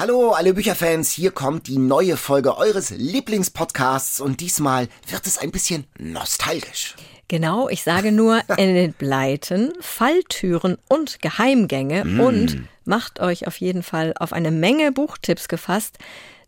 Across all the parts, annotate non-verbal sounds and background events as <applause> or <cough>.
Hallo, alle Bücherfans, hier kommt die neue Folge eures Lieblingspodcasts und diesmal wird es ein bisschen nostalgisch. Genau, ich sage nur <laughs> Enid Blyton, Falltüren und Geheimgänge mm. und macht euch auf jeden Fall auf eine Menge Buchtipps gefasst.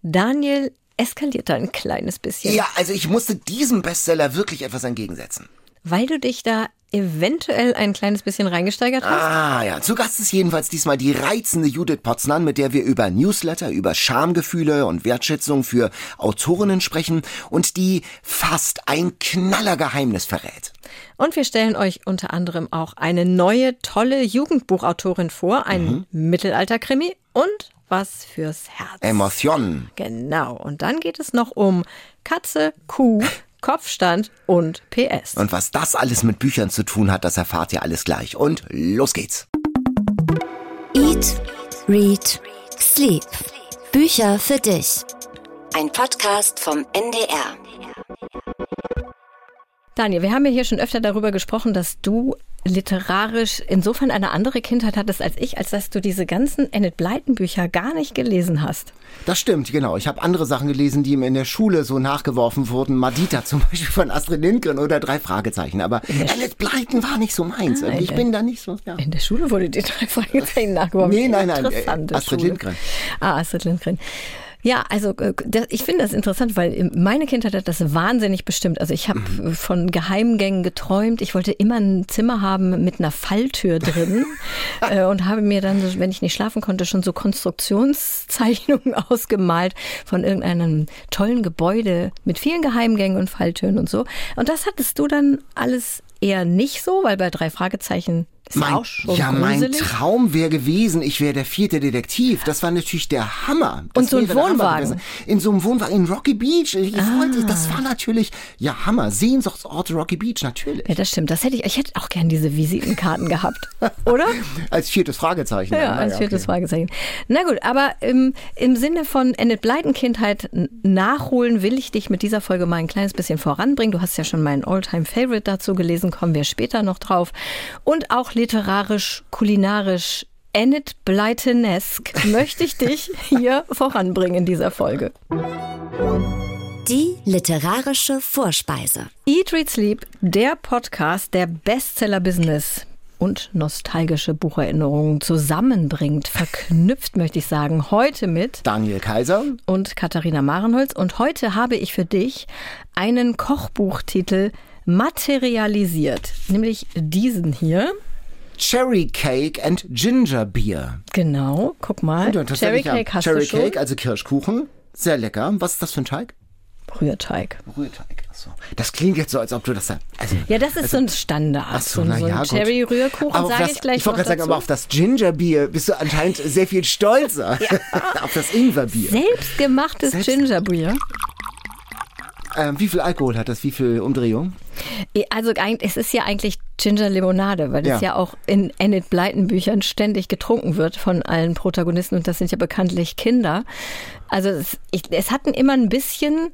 Daniel eskaliert da ein kleines bisschen. Ja, also ich musste diesem Bestseller wirklich etwas entgegensetzen. Weil du dich da eventuell ein kleines bisschen reingesteigert hast? Ah ja, zu Gast ist jedenfalls diesmal die reizende Judith Potznan, mit der wir über Newsletter, über Schamgefühle und Wertschätzung für Autorinnen sprechen und die fast ein Knallergeheimnis verrät. Und wir stellen euch unter anderem auch eine neue, tolle Jugendbuchautorin vor, ein mhm. Mittelalterkrimi und was fürs Herz. Emotion. Genau. Und dann geht es noch um Katze, Kuh, <laughs> Kopfstand und PS. Und was das alles mit Büchern zu tun hat, das erfahrt ihr alles gleich. Und los geht's. Eat, Read, Sleep. Bücher für dich. Ein Podcast vom NDR. Daniel, wir haben ja hier schon öfter darüber gesprochen, dass du literarisch insofern eine andere Kindheit hattest als ich, als dass du diese ganzen Enid Blyton Bücher gar nicht gelesen hast. Das stimmt, genau. Ich habe andere Sachen gelesen, die ihm in der Schule so nachgeworfen wurden. Madita <laughs> zum Beispiel von Astrid Lindgren oder drei Fragezeichen. Aber Enid Blyton war nicht so meins. Ah, ich bin da nicht so. Ja. In der Schule wurde dir drei Fragezeichen <laughs> nachgeworfen. Nee, nein, nein. Astrid Schule. Lindgren. Ah, Astrid Lindgren. Ja, also äh, ich finde das interessant, weil meine Kindheit hat das wahnsinnig bestimmt. Also ich habe mhm. von Geheimgängen geträumt. Ich wollte immer ein Zimmer haben mit einer Falltür drin <laughs> äh, und habe mir dann, wenn ich nicht schlafen konnte, schon so Konstruktionszeichnungen <laughs> ausgemalt von irgendeinem tollen Gebäude mit vielen Geheimgängen und Falltüren und so. Und das hattest du dann alles eher nicht so, weil bei drei Fragezeichen ist mein, auch schon Ja, gruselig. mein Traum wäre gewesen, ich wäre der vierte Detektiv. Das war natürlich der Hammer. Das und so ein Wohnwagen. In so einem Wohnwagen in Rocky Beach. Ich ah. wollte, das war natürlich, ja, Hammer. Sehnsuchtsort Rocky Beach, natürlich. Ja, das stimmt. Das hätte ich, ich hätte auch gern diese Visitenkarten gehabt. <laughs> Oder? als viertes Fragezeichen. Ja, als viertes okay. Fragezeichen. Na gut, aber im, im Sinne von Enid Blyton Kindheit nachholen will ich dich mit dieser Folge mal ein kleines bisschen voranbringen. Du hast ja schon meinen Alltime Favorite dazu gelesen, kommen wir später noch drauf. Und auch literarisch, kulinarisch, Enid Blytonesk möchte ich dich <laughs> hier voranbringen in dieser Folge. Die literarische Vorspeise. Eat, Read, Sleep, der Podcast, der Bestseller-Business und nostalgische Bucherinnerungen zusammenbringt, verknüpft, möchte ich sagen, heute mit Daniel Kaiser und Katharina Marenholz. Und heute habe ich für dich einen Kochbuchtitel materialisiert, nämlich diesen hier. Cherry Cake and Ginger Beer. Genau, guck mal. Cherry Cake hast Cherry du schon. Cake, also Kirschkuchen. Sehr lecker. Was ist das für ein Teig? Rührteig. Rührteig, achso. Das klingt jetzt so, als ob du das da. Also, ja, das ist also, so ein Standard. Ach so, so, so ein Cherry-Rührkuchen, sage ich gleich. Ich wollte gerade sagen, aber auf das Gingerbier bist du anscheinend sehr viel stolzer. ja. <laughs> auf das Ingwerbier. Selbstgemachtes Selbst Gingerbier. Ähm, wie viel Alkohol hat das? Wie viel Umdrehung? Also es ist ja eigentlich Ginger Limonade, weil ja. es ja auch in Enid Blyton Büchern ständig getrunken wird von allen Protagonisten und das sind ja bekanntlich Kinder. Also es, ich, es hatten immer ein bisschen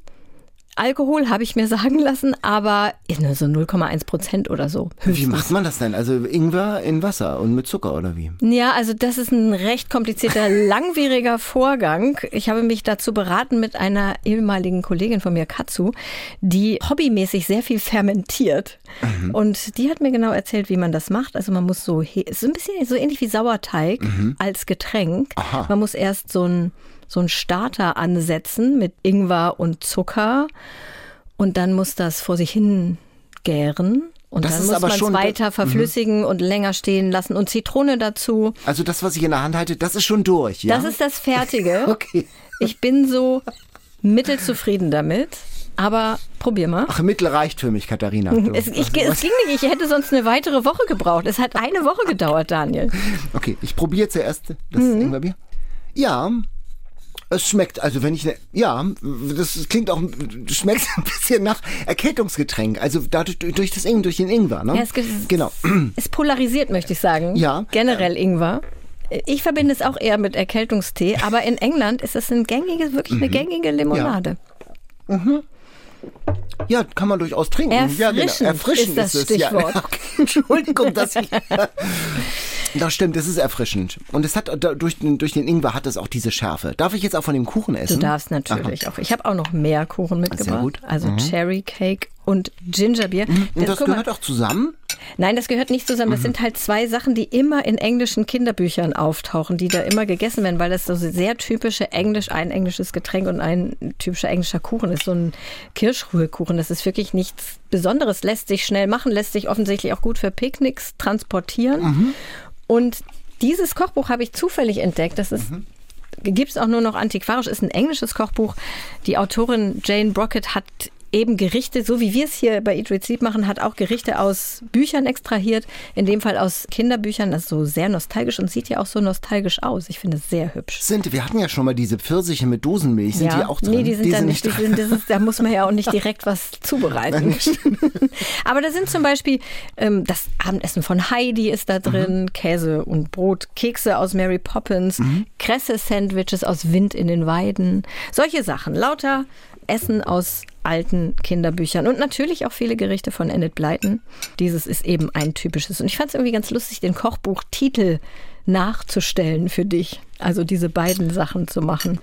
Alkohol, habe ich mir sagen lassen, aber nur so 0,1 Prozent oder so. Höchstens. Wie macht man das denn? Also Ingwer in Wasser und mit Zucker oder wie? Ja, also das ist ein recht komplizierter, <laughs> langwieriger Vorgang. Ich habe mich dazu beraten mit einer ehemaligen Kollegin von mir, Katsu, die hobbymäßig sehr viel fermentiert. Mhm. Und die hat mir genau erzählt, wie man das macht. Also man muss so, so ein bisschen so ähnlich wie Sauerteig mhm. als Getränk. Aha. Man muss erst so ein so einen Starter ansetzen mit Ingwer und Zucker und dann muss das vor sich hin gären. Und das dann muss man es weiter mhm. verflüssigen mhm. und länger stehen lassen und Zitrone dazu. Also das, was ich in der Hand halte, das ist schon durch, ja? Das ist das Fertige. <laughs> okay. Ich bin so mittelzufrieden damit. Aber probier mal. Ach, Mittel reicht für mich, Katharina. Es, ich, es ging nicht. Ich hätte sonst eine weitere Woche gebraucht. Es hat eine Woche gedauert, Daniel. Okay, ich probiere zuerst das mhm. Ingwerbier. Ja, es schmeckt, also wenn ich, ne, ja, das klingt auch, schmeckt <laughs> ein bisschen nach Erkältungsgetränk. Also dadurch, durch das Ingwer, durch den Ingwer, ne? Ja, es, genau. <clears throat> Es polarisiert, möchte ich sagen. Ja. Generell Ingwer. Ich verbinde es auch eher mit Erkältungstee, aber in England ist es ein gängiges, wirklich eine mhm. gängige Limonade. Ja. Mhm. Ja, kann man durchaus trinken. Erfrischend, ja, genau. Erfrischend ist das ist es. <laughs> Stichwort. Ja, okay. Entschuldigung, dass ich. <laughs> Das stimmt, das ist erfrischend. Und es hat durch, durch den Ingwer hat es auch diese Schärfe. Darf ich jetzt auch von dem Kuchen essen? Du darfst natürlich Aha. auch. Ich habe auch noch mehr Kuchen mitgebracht. Sehr gut. Also mhm. Cherry Cake und Gingerbeer. Mhm. Und das, das gehört auch zusammen? Nein, das gehört nicht zusammen. Das mhm. sind halt zwei Sachen, die immer in englischen Kinderbüchern auftauchen, die da immer gegessen werden, weil das so sehr typische Englisch, ein englisches Getränk und ein typischer englischer Kuchen ist. So ein Kirschruhekuchen. Das ist wirklich nichts Besonderes. Lässt sich schnell machen, lässt sich offensichtlich auch gut für Picknicks transportieren. Mhm. Und dieses Kochbuch habe ich zufällig entdeckt. Das ist mhm gibt es auch nur noch antiquarisch, ist ein englisches Kochbuch. Die Autorin Jane Brockett hat eben Gerichte, so wie wir es hier bei Eat Read machen, hat auch Gerichte aus Büchern extrahiert. In dem Fall aus Kinderbüchern. Das ist so sehr nostalgisch und sieht ja auch so nostalgisch aus. Ich finde es sehr hübsch. Sind, wir hatten ja schon mal diese Pfirsiche mit Dosenmilch. Sind ja. die auch drin? Nee, die sind, die da nicht. Die sind, ist, da muss man ja auch nicht <laughs> direkt was zubereiten. <laughs> Aber da sind zum Beispiel ähm, das Abendessen von Heidi ist da drin, mhm. Käse und Brot, Kekse aus Mary Poppins, mhm. Kresse-Sandwiches aus Wind in den Weiden. Solche Sachen. Lauter Essen aus alten Kinderbüchern und natürlich auch viele Gerichte von Enid Blyton. Dieses ist eben ein typisches. Und ich fand es irgendwie ganz lustig, den Kochbuchtitel nachzustellen für dich. Also diese beiden Sachen zu machen.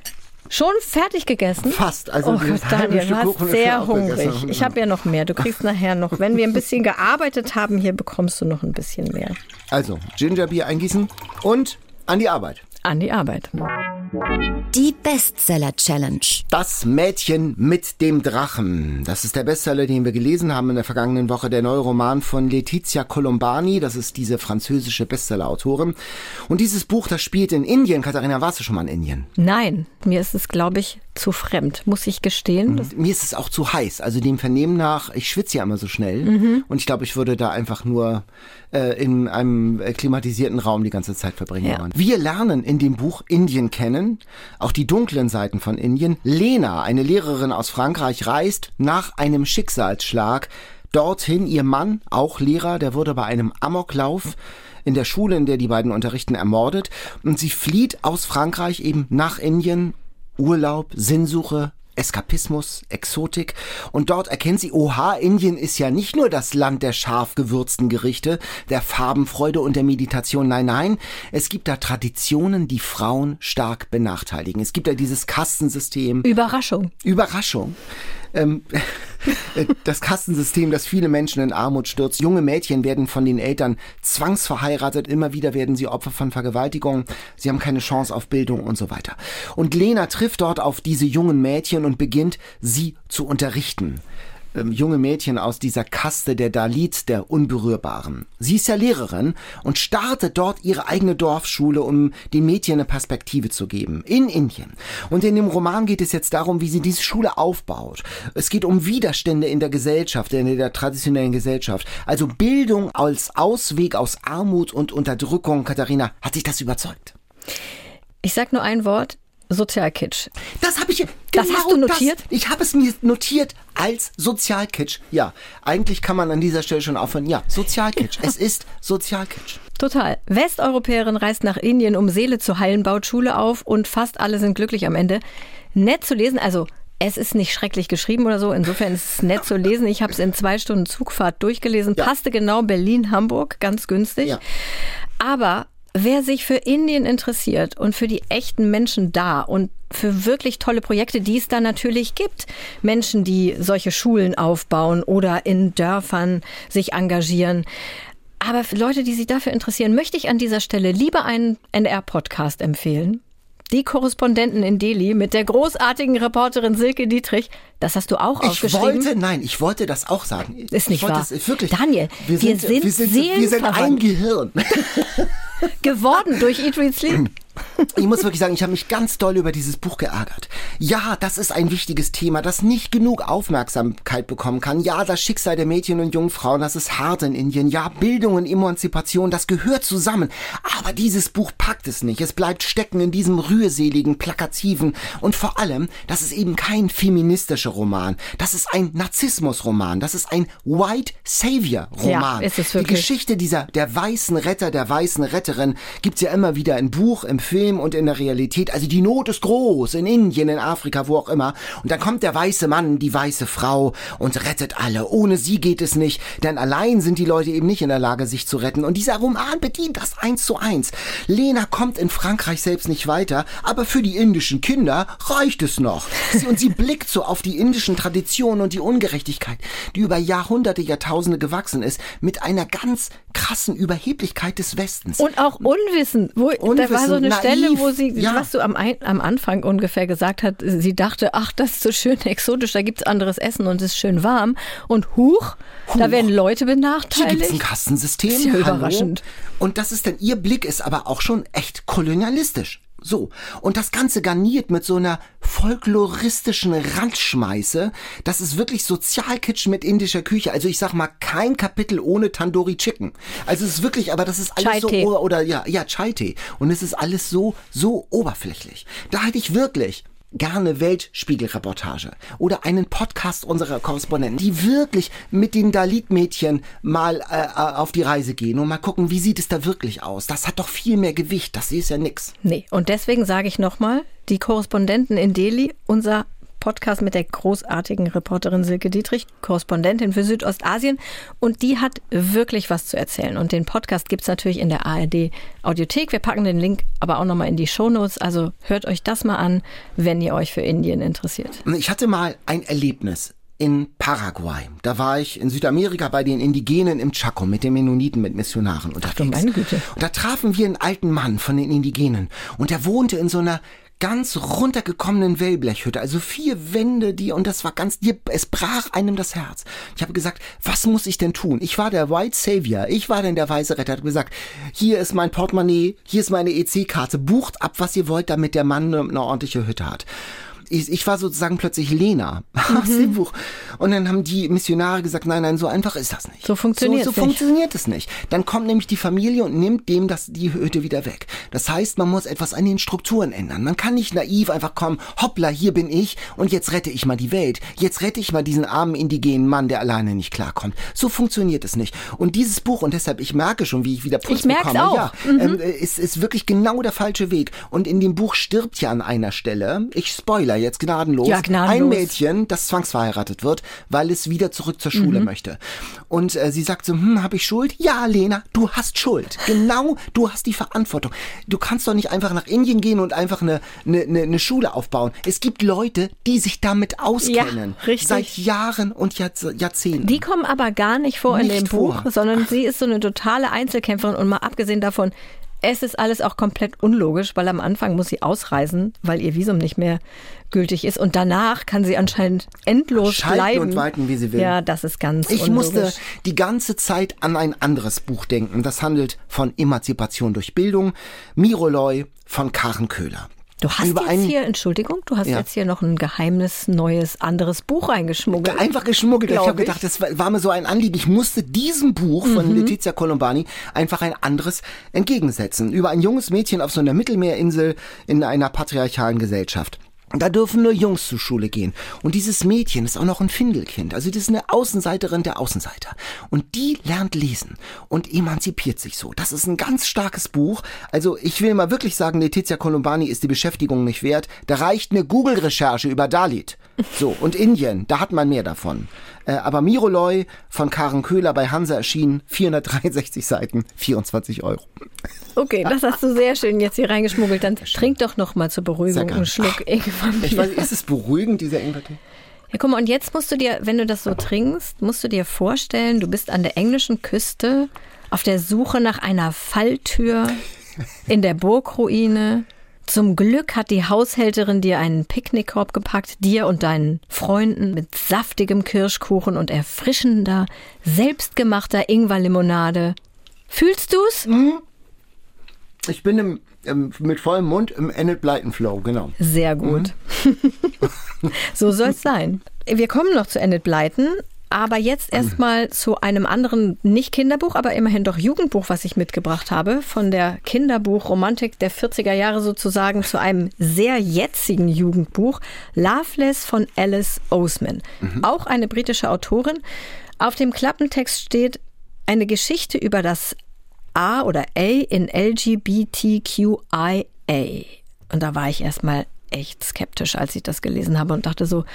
Schon fertig gegessen? Fast. Also oh Gott, Daniel, du warst sehr hungrig. Ich habe ja noch mehr. Du kriegst nachher noch, wenn wir ein bisschen gearbeitet haben, hier bekommst du noch ein bisschen mehr. Also, Gingerbier eingießen und an die Arbeit. An die Arbeit. Die Bestseller Challenge. Das Mädchen mit dem Drachen. Das ist der Bestseller, den wir gelesen haben in der vergangenen Woche. Der neue Roman von Letizia Colombani. Das ist diese französische Bestseller-Autorin. Und dieses Buch, das spielt in Indien. Katharina, warst du schon mal in Indien? Nein, mir ist es, glaube ich, zu fremd, muss ich gestehen. Mhm. Mir ist es auch zu heiß. Also dem Vernehmen nach, ich schwitze ja immer so schnell. Mhm. Und ich glaube, ich würde da einfach nur äh, in einem klimatisierten Raum die ganze Zeit verbringen ja. Wir lernen in dem Buch Indien kennen, auch die dunklen Seiten von Indien. Lena, eine Lehrerin aus Frankreich, reist nach einem Schicksalsschlag dorthin. Ihr Mann, auch Lehrer, der wurde bei einem Amoklauf in der Schule, in der die beiden unterrichten, ermordet. Und sie flieht aus Frankreich eben nach Indien. Urlaub, Sinnsuche, Eskapismus, Exotik. Und dort erkennt sie, oha, Indien ist ja nicht nur das Land der scharf gewürzten Gerichte, der Farbenfreude und der Meditation. Nein, nein, es gibt da Traditionen, die Frauen stark benachteiligen. Es gibt da dieses Kastensystem. Überraschung. Überraschung ähm, <laughs> das Kastensystem, das viele Menschen in Armut stürzt. Junge Mädchen werden von den Eltern zwangsverheiratet, immer wieder werden sie Opfer von Vergewaltigungen, sie haben keine Chance auf Bildung und so weiter. Und Lena trifft dort auf diese jungen Mädchen und beginnt, sie zu unterrichten ähm, junge Mädchen aus dieser Kaste der Dalits, der Unberührbaren. Sie ist ja Lehrerin und startet dort ihre eigene Dorfschule, um den Mädchen eine Perspektive zu geben. In Indien. Und in dem Roman geht es jetzt darum, wie sie diese Schule aufbaut. Es geht um Widerstände in der Gesellschaft, in der traditionellen Gesellschaft. Also Bildung als Ausweg aus Armut und Unterdrückung. Katharina, hat dich das überzeugt? Ich sag nur ein Wort. Sozialkitsch. Das habe ich. Genau das hast du notiert? Das, ich habe es mir notiert als Sozialkitsch. Ja, eigentlich kann man an dieser Stelle schon aufhören. Ja, Sozialkitsch. es ist Sozialkitsch. Total. Westeuropäerin reist nach Indien, um Seele zu heilen, baut Schule auf und fast alle sind glücklich am Ende. Nett zu lesen, also es ist nicht schrecklich geschrieben oder so. Insofern ist es nett zu lesen. Ich habe es in zwei Stunden Zugfahrt durchgelesen. Ja. Passte genau Berlin-Hamburg, ganz günstig. Ja. Aber Wer sich für Indien interessiert und für die echten Menschen da und für wirklich tolle Projekte, die es da natürlich gibt, Menschen, die solche Schulen aufbauen oder in Dörfern sich engagieren. Aber für Leute, die sich dafür interessieren, möchte ich an dieser Stelle lieber einen NR-Podcast empfehlen. Die Korrespondenten in Delhi mit der großartigen Reporterin Silke Dietrich. Das hast du auch ich aufgeschrieben. Ich wollte, nein, ich wollte das auch sagen. Ist nicht wahr. Das, wirklich. Daniel, wir sind, wir sind, wir sind, wir sind ein Gehirn. <laughs> geworden durch Eat, Read, Sleep. <laughs> Ich muss wirklich sagen, ich habe mich ganz doll über dieses Buch geärgert. Ja, das ist ein wichtiges Thema, das nicht genug Aufmerksamkeit bekommen kann. Ja, das Schicksal der Mädchen und jungen Frauen, das ist hart in Indien. Ja, Bildung und Emanzipation, das gehört zusammen. Aber dieses Buch packt es nicht. Es bleibt stecken in diesem rührseligen, plakativen und vor allem, das ist eben kein feministischer Roman. Das ist ein Narzissmus-Roman. Das ist ein White Savior-Roman. Ja, ist es wirklich. Die Geschichte dieser, der weißen Retter, der weißen Retterin gibt's ja immer wieder in Buch, im Film und in der Realität. Also die Not ist groß in Indien, in Afrika, wo auch immer. Und dann kommt der weiße Mann, die weiße Frau und rettet alle. Ohne sie geht es nicht, denn allein sind die Leute eben nicht in der Lage, sich zu retten. Und dieser Roman bedient das eins zu eins. Lena kommt in Frankreich selbst nicht weiter, aber für die indischen Kinder reicht es noch. Sie, und sie blickt so auf die indischen Traditionen und die Ungerechtigkeit, die über Jahrhunderte, Jahrtausende gewachsen ist, mit einer ganz krassen Überheblichkeit des Westens. Und auch Unwissen. Wo, Unwissen, da war so eine naiv, Stelle, wo sie, ja. was du am, ein, am Anfang ungefähr gesagt hat, sie dachte, ach, das ist so schön exotisch, da gibt's anderes Essen und es ist schön warm. Und huch, da Huch. werden Leute Hier benachteiligt. gibt's ein Kastensystem. Ist ja Hallo. überraschend. Und das ist dann, ihr Blick ist aber auch schon echt kolonialistisch. So. Und das Ganze garniert mit so einer folkloristischen Randschmeiße. Das ist wirklich Sozialkitsch mit indischer Küche. Also ich sag mal, kein Kapitel ohne Tandoori Chicken. Also es ist wirklich, aber das ist alles so, oder, oder ja, ja, Chai-Tee. Und es ist alles so, so oberflächlich. Da hätte ich wirklich gerne Weltspiegelreportage oder einen Podcast unserer Korrespondenten, die wirklich mit den Dalit-Mädchen mal äh, äh, auf die Reise gehen und mal gucken, wie sieht es da wirklich aus. Das hat doch viel mehr Gewicht, das ist ja nix. Nee, und deswegen sage ich nochmal, die Korrespondenten in Delhi, unser Podcast mit der großartigen Reporterin Silke Dietrich, Korrespondentin für Südostasien. Und die hat wirklich was zu erzählen. Und den Podcast gibt's natürlich in der ARD Audiothek. Wir packen den Link aber auch nochmal in die Shownotes. Also hört euch das mal an, wenn ihr euch für Indien interessiert. Ich hatte mal ein Erlebnis in Paraguay. Da war ich in Südamerika bei den Indigenen im Chaco mit den Mennoniten, mit Missionaren unterwegs. meine Güte. Und da trafen wir einen alten Mann von den Indigenen und der wohnte in so einer ganz runtergekommenen Wellblechhütte, also vier Wände, die und das war ganz, es brach einem das Herz. Ich habe gesagt, was muss ich denn tun? Ich war der White Savior, ich war denn der weiße Retter. Habe gesagt, hier ist mein Portemonnaie, hier ist meine EC-Karte, bucht ab, was ihr wollt, damit der Mann eine ordentliche Hütte hat. Ich, ich war sozusagen plötzlich Lena <laughs> aus dem Buch. Und dann haben die Missionare gesagt, nein, nein, so einfach ist das nicht. So funktioniert's so, so nicht. funktioniert es nicht. Dann kommt nämlich die Familie und nimmt dem das, die Hütte wieder weg. Das heißt, man muss etwas an den Strukturen ändern. Man kann nicht naiv einfach kommen, hoppla, hier bin ich und jetzt rette ich mal die Welt. Jetzt rette ich mal diesen armen indigenen Mann, der alleine nicht klarkommt. So funktioniert es nicht. Und dieses Buch, und deshalb, ich merke schon, wie ich wieder Puls Ich bekomme, auch. ja, ähm, ist, ist wirklich genau der falsche Weg. Und in dem Buch stirbt ja an einer Stelle, ich spoiler jetzt gnadenlos, Ja, gnadenlos. ein Mädchen, das zwangsverheiratet wird, weil es wieder zurück zur Schule Mhm. möchte. Und äh, sie sagt so, hm, habe ich Schuld? Ja, Lena, du hast Schuld. Genau, du hast die Verantwortung. Du kannst doch nicht einfach nach Indien gehen und einfach eine, eine, eine, Schule aufbauen. Es gibt Leute, die sich damit auskennen. richtig. Seit Jahren und Jahrz Jahrzehnten. Die kommen aber gar nicht vor in Nicht dem Buch, vor. sondern sie ist so eine totale Einzelkämpferin und mal abgesehen davon, es ist alles auch komplett unlogisch, weil am Anfang muss sie ausreisen, weil ihr Visum nicht mehr gültig ist und danach kann sie anscheinend endlos Schalten bleiben. und walten, wie sie will. Ja, das ist ganz Ich unlogisch. musste die ganze Zeit an ein anderes Buch denken. Das handelt von Emanzipation durch Bildung. Miroloy von Karen Köhler. Du hast Über jetzt einen- hier, Entschuldigung, du hast Ja. jetzt hier noch ein geheimes, neues, anderes Buch reingeschmuggelt. Einfach geschmuggelt. Ich habe gedacht, das war war mir so ein Anliegen. Ich musste diesem Buch von Mhm. Letizia Colombani einfach ein anderes entgegensetzen. Über ein junges Mädchen auf so einer Mittelmeerinsel in einer patriarchalen Gesellschaft. Da dürfen nur Jungs zur Schule gehen. Und dieses Mädchen ist auch noch ein Findelkind. Also das ist eine Außenseiterin der Außenseiter. Und die lernt lesen und emanzipiert sich so. Das ist ein ganz starkes Buch. Also ich will mal wirklich sagen, Letizia Colombani ist die Beschäftigung nicht wert. Da reicht eine Google-Recherche über Dalit. So, und Indien, da hat man mehr davon. Äh, aber Miroloy von Karen Köhler bei Hansa erschienen, 463 Seiten, 24 Euro. Okay, das hast du sehr schön jetzt hier reingeschmuggelt. Dann trink doch noch mal zur Beruhigung einen Schluck Ingwerbier. Ich weiß, ist es beruhigend, dieser Ingwertee? Ja, guck mal, und jetzt musst du dir, wenn du das so trinkst, musst du dir vorstellen, du bist an der englischen Küste auf der Suche nach einer Falltür in der Burgruine. Zum Glück hat die Haushälterin dir einen Picknickkorb gepackt, dir und deinen Freunden mit saftigem Kirschkuchen und erfrischender, selbstgemachter Ingwerlimonade. Fühlst du's? Ich bin im, im, mit vollem Mund im Enid Blyton Flow, genau. Sehr gut. <laughs> so soll's sein. Wir kommen noch zu Enid Blyton, aber jetzt erstmal zu einem anderen, nicht Kinderbuch, aber immerhin doch Jugendbuch, was ich mitgebracht habe. Von der Kinderbuchromantik der 40er Jahre sozusagen zu einem sehr jetzigen Jugendbuch. Loveless von Alice Oseman. Auch eine britische Autorin. Auf dem Klappentext steht eine Geschichte über das A oder A in LGBTQI Und da war ich erstmal echt skeptisch, als ich das gelesen habe und dachte so,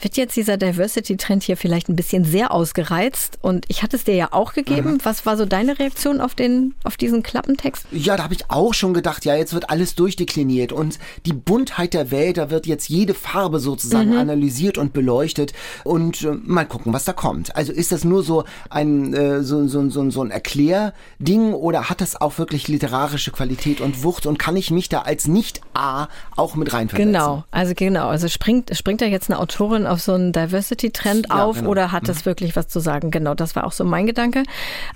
wird jetzt dieser Diversity-Trend hier vielleicht ein bisschen sehr ausgereizt? Und ich hatte es dir ja auch gegeben. Mhm. Was war so deine Reaktion auf den, auf diesen Klappentext? Ja, da habe ich auch schon gedacht, ja, jetzt wird alles durchdekliniert und die Buntheit der Welt, da wird jetzt jede Farbe sozusagen mhm. analysiert und beleuchtet und äh, mal gucken, was da kommt. Also ist das nur so ein, äh, so, so, so, so ein Erklärding oder hat das auch wirklich literarische Qualität und Wucht und kann ich mich da als Nicht-A auch mit reinversetzen? Genau, also genau, also springt, springt da jetzt eine Autorin auf so einen Diversity-Trend ja, auf genau. oder hat das mhm. wirklich was zu sagen? Genau, das war auch so mein Gedanke.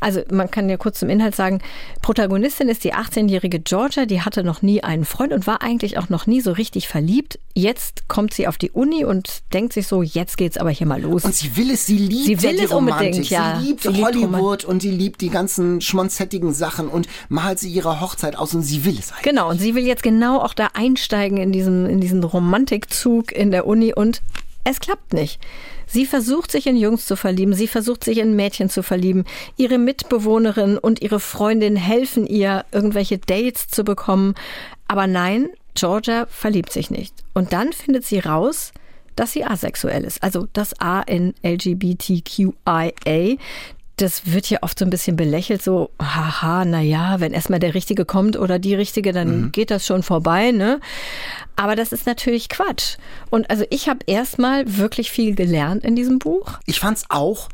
Also man kann ja kurz zum Inhalt sagen, Protagonistin ist die 18-jährige Georgia, die hatte noch nie einen Freund und war eigentlich auch noch nie so richtig verliebt. Jetzt kommt sie auf die Uni und denkt sich so, jetzt geht's aber hier mal los. Und sie will es, sie liebt sie will es unbedingt, ja. Sie liebt sie Hollywood liebt und sie liebt die ganzen schmonzettigen Sachen und malt sie ihre Hochzeit aus und sie will es eigentlich. Genau, und sie will jetzt genau auch da einsteigen in diesen, in diesen Romantikzug in der Uni und es klappt nicht. Sie versucht sich in Jungs zu verlieben, sie versucht sich in Mädchen zu verlieben. Ihre Mitbewohnerin und ihre Freundin helfen ihr, irgendwelche Dates zu bekommen. Aber nein, Georgia verliebt sich nicht. Und dann findet sie raus, dass sie asexuell ist. Also das A in LGBTQIA das wird ja oft so ein bisschen belächelt, so, haha, na ja, wenn erstmal der Richtige kommt oder die Richtige, dann mhm. geht das schon vorbei, ne? Aber das ist natürlich Quatsch. Und also ich habe erstmal wirklich viel gelernt in diesem Buch. Ich fand's auch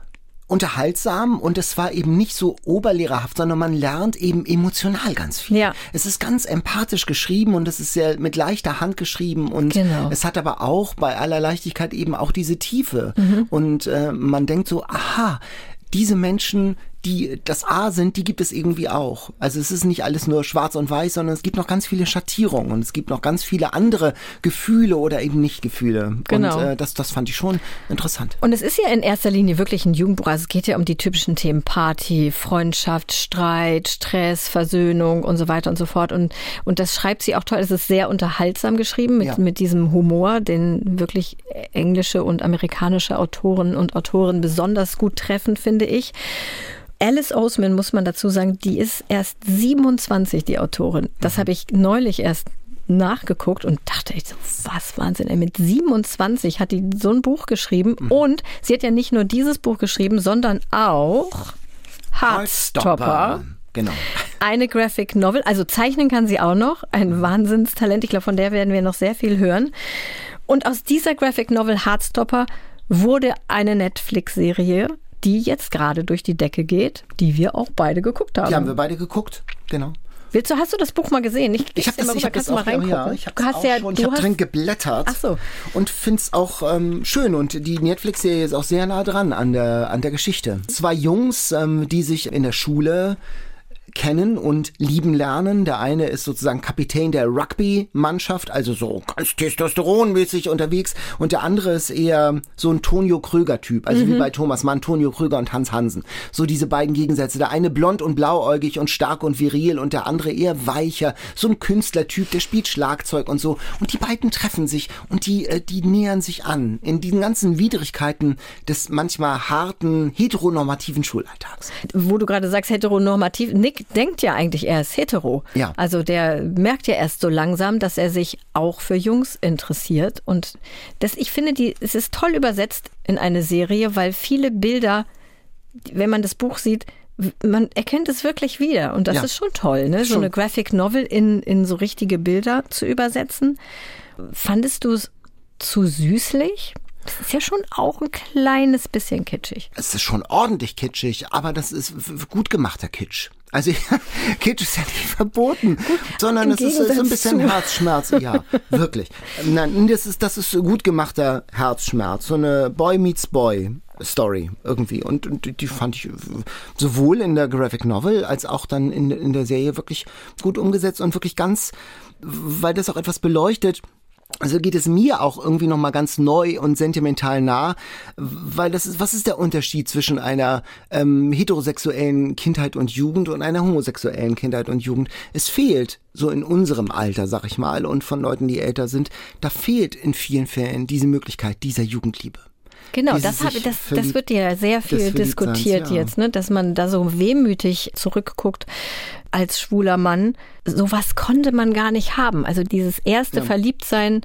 unterhaltsam und es war eben nicht so oberlehrerhaft, sondern man lernt eben emotional ganz viel. Ja. Es ist ganz empathisch geschrieben und es ist sehr mit leichter Hand geschrieben und genau. es hat aber auch bei aller Leichtigkeit eben auch diese Tiefe mhm. und äh, man denkt so, aha, diese Menschen die das A sind, die gibt es irgendwie auch. Also es ist nicht alles nur schwarz und weiß, sondern es gibt noch ganz viele Schattierungen und es gibt noch ganz viele andere Gefühle oder eben nicht Gefühle. Genau. Und äh, das, das fand ich schon interessant. Und es ist ja in erster Linie wirklich ein Jugendbuch. Also es geht ja um die typischen Themen Party, Freundschaft, Streit, Stress, Versöhnung und so weiter und so fort. Und, und das schreibt sie auch toll. Es ist sehr unterhaltsam geschrieben mit, ja. mit diesem Humor, den wirklich englische und amerikanische Autoren und Autoren besonders gut treffen, finde ich. Alice Oseman, muss man dazu sagen, die ist erst 27, die Autorin. Das mhm. habe ich neulich erst nachgeguckt und dachte ich so, was Wahnsinn, ey, mit 27 hat die so ein Buch geschrieben mhm. und sie hat ja nicht nur dieses Buch geschrieben, sondern auch Heartstopper. Genau. Eine Graphic Novel, also zeichnen kann sie auch noch, ein mhm. Wahnsinnstalent. Ich glaube, von der werden wir noch sehr viel hören. Und aus dieser Graphic Novel Heartstopper wurde eine Netflix-Serie die jetzt gerade durch die Decke geht, die wir auch beide geguckt haben. Die haben wir beide geguckt, genau. Willst du, hast du das Buch mal gesehen? Ich, ich habe das, ich hab das auch, mal ja, ich habe ja, ich hab drin geblättert Ach so. und finde es auch ähm, schön und die Netflix-Serie ist auch sehr nah dran an der, an der Geschichte. Zwei Jungs, ähm, die sich in der Schule kennen und lieben lernen. Der eine ist sozusagen Kapitän der Rugby-Mannschaft, also so ganz testosteronmäßig unterwegs. Und der andere ist eher so ein Tonio Kröger-Typ, also mhm. wie bei Thomas Mann, Tonio Kröger und Hans Hansen. So diese beiden Gegensätze. Der eine blond und blauäugig und stark und viril und der andere eher weicher, so ein Künstlertyp, der spielt Schlagzeug und so. Und die beiden treffen sich und die, äh, die nähern sich an in diesen ganzen Widrigkeiten des manchmal harten, heteronormativen Schulalltags. Wo du gerade sagst, heteronormativ, Nick denkt ja eigentlich, er ist hetero. Ja. Also der merkt ja erst so langsam, dass er sich auch für Jungs interessiert. Und das, ich finde, die, es ist toll übersetzt in eine Serie, weil viele Bilder, wenn man das Buch sieht, man erkennt es wirklich wieder. Und das ja. ist schon toll, ne? so eine Graphic Novel in, in so richtige Bilder zu übersetzen. Fandest du es zu süßlich? Das ist ja schon auch ein kleines bisschen kitschig. Es ist schon ordentlich kitschig, aber das ist gut gemachter Kitsch. Also <laughs> Kitsch ist ja nicht verboten, Gut, sondern es ist so ein bisschen zu. Herzschmerz. Ja, <laughs> wirklich. Nein, das ist, das ist gut gemachter Herzschmerz. So eine Boy meets Boy Story irgendwie. Und, und die fand ich sowohl in der Graphic Novel als auch dann in, in der Serie wirklich gut umgesetzt und wirklich ganz, weil das auch etwas beleuchtet, also geht es mir auch irgendwie nochmal ganz neu und sentimental nah, weil das ist, was ist der Unterschied zwischen einer ähm, heterosexuellen Kindheit und Jugend und einer homosexuellen Kindheit und Jugend? Es fehlt, so in unserem Alter, sag ich mal, und von Leuten, die älter sind, da fehlt in vielen Fällen diese Möglichkeit dieser Jugendliebe. Genau, das, hab, das, das wird ja sehr viel diskutiert ja. jetzt, ne? dass man da so wehmütig zurückguckt als schwuler Mann. Sowas konnte man gar nicht haben. Also dieses erste ja. Verliebtsein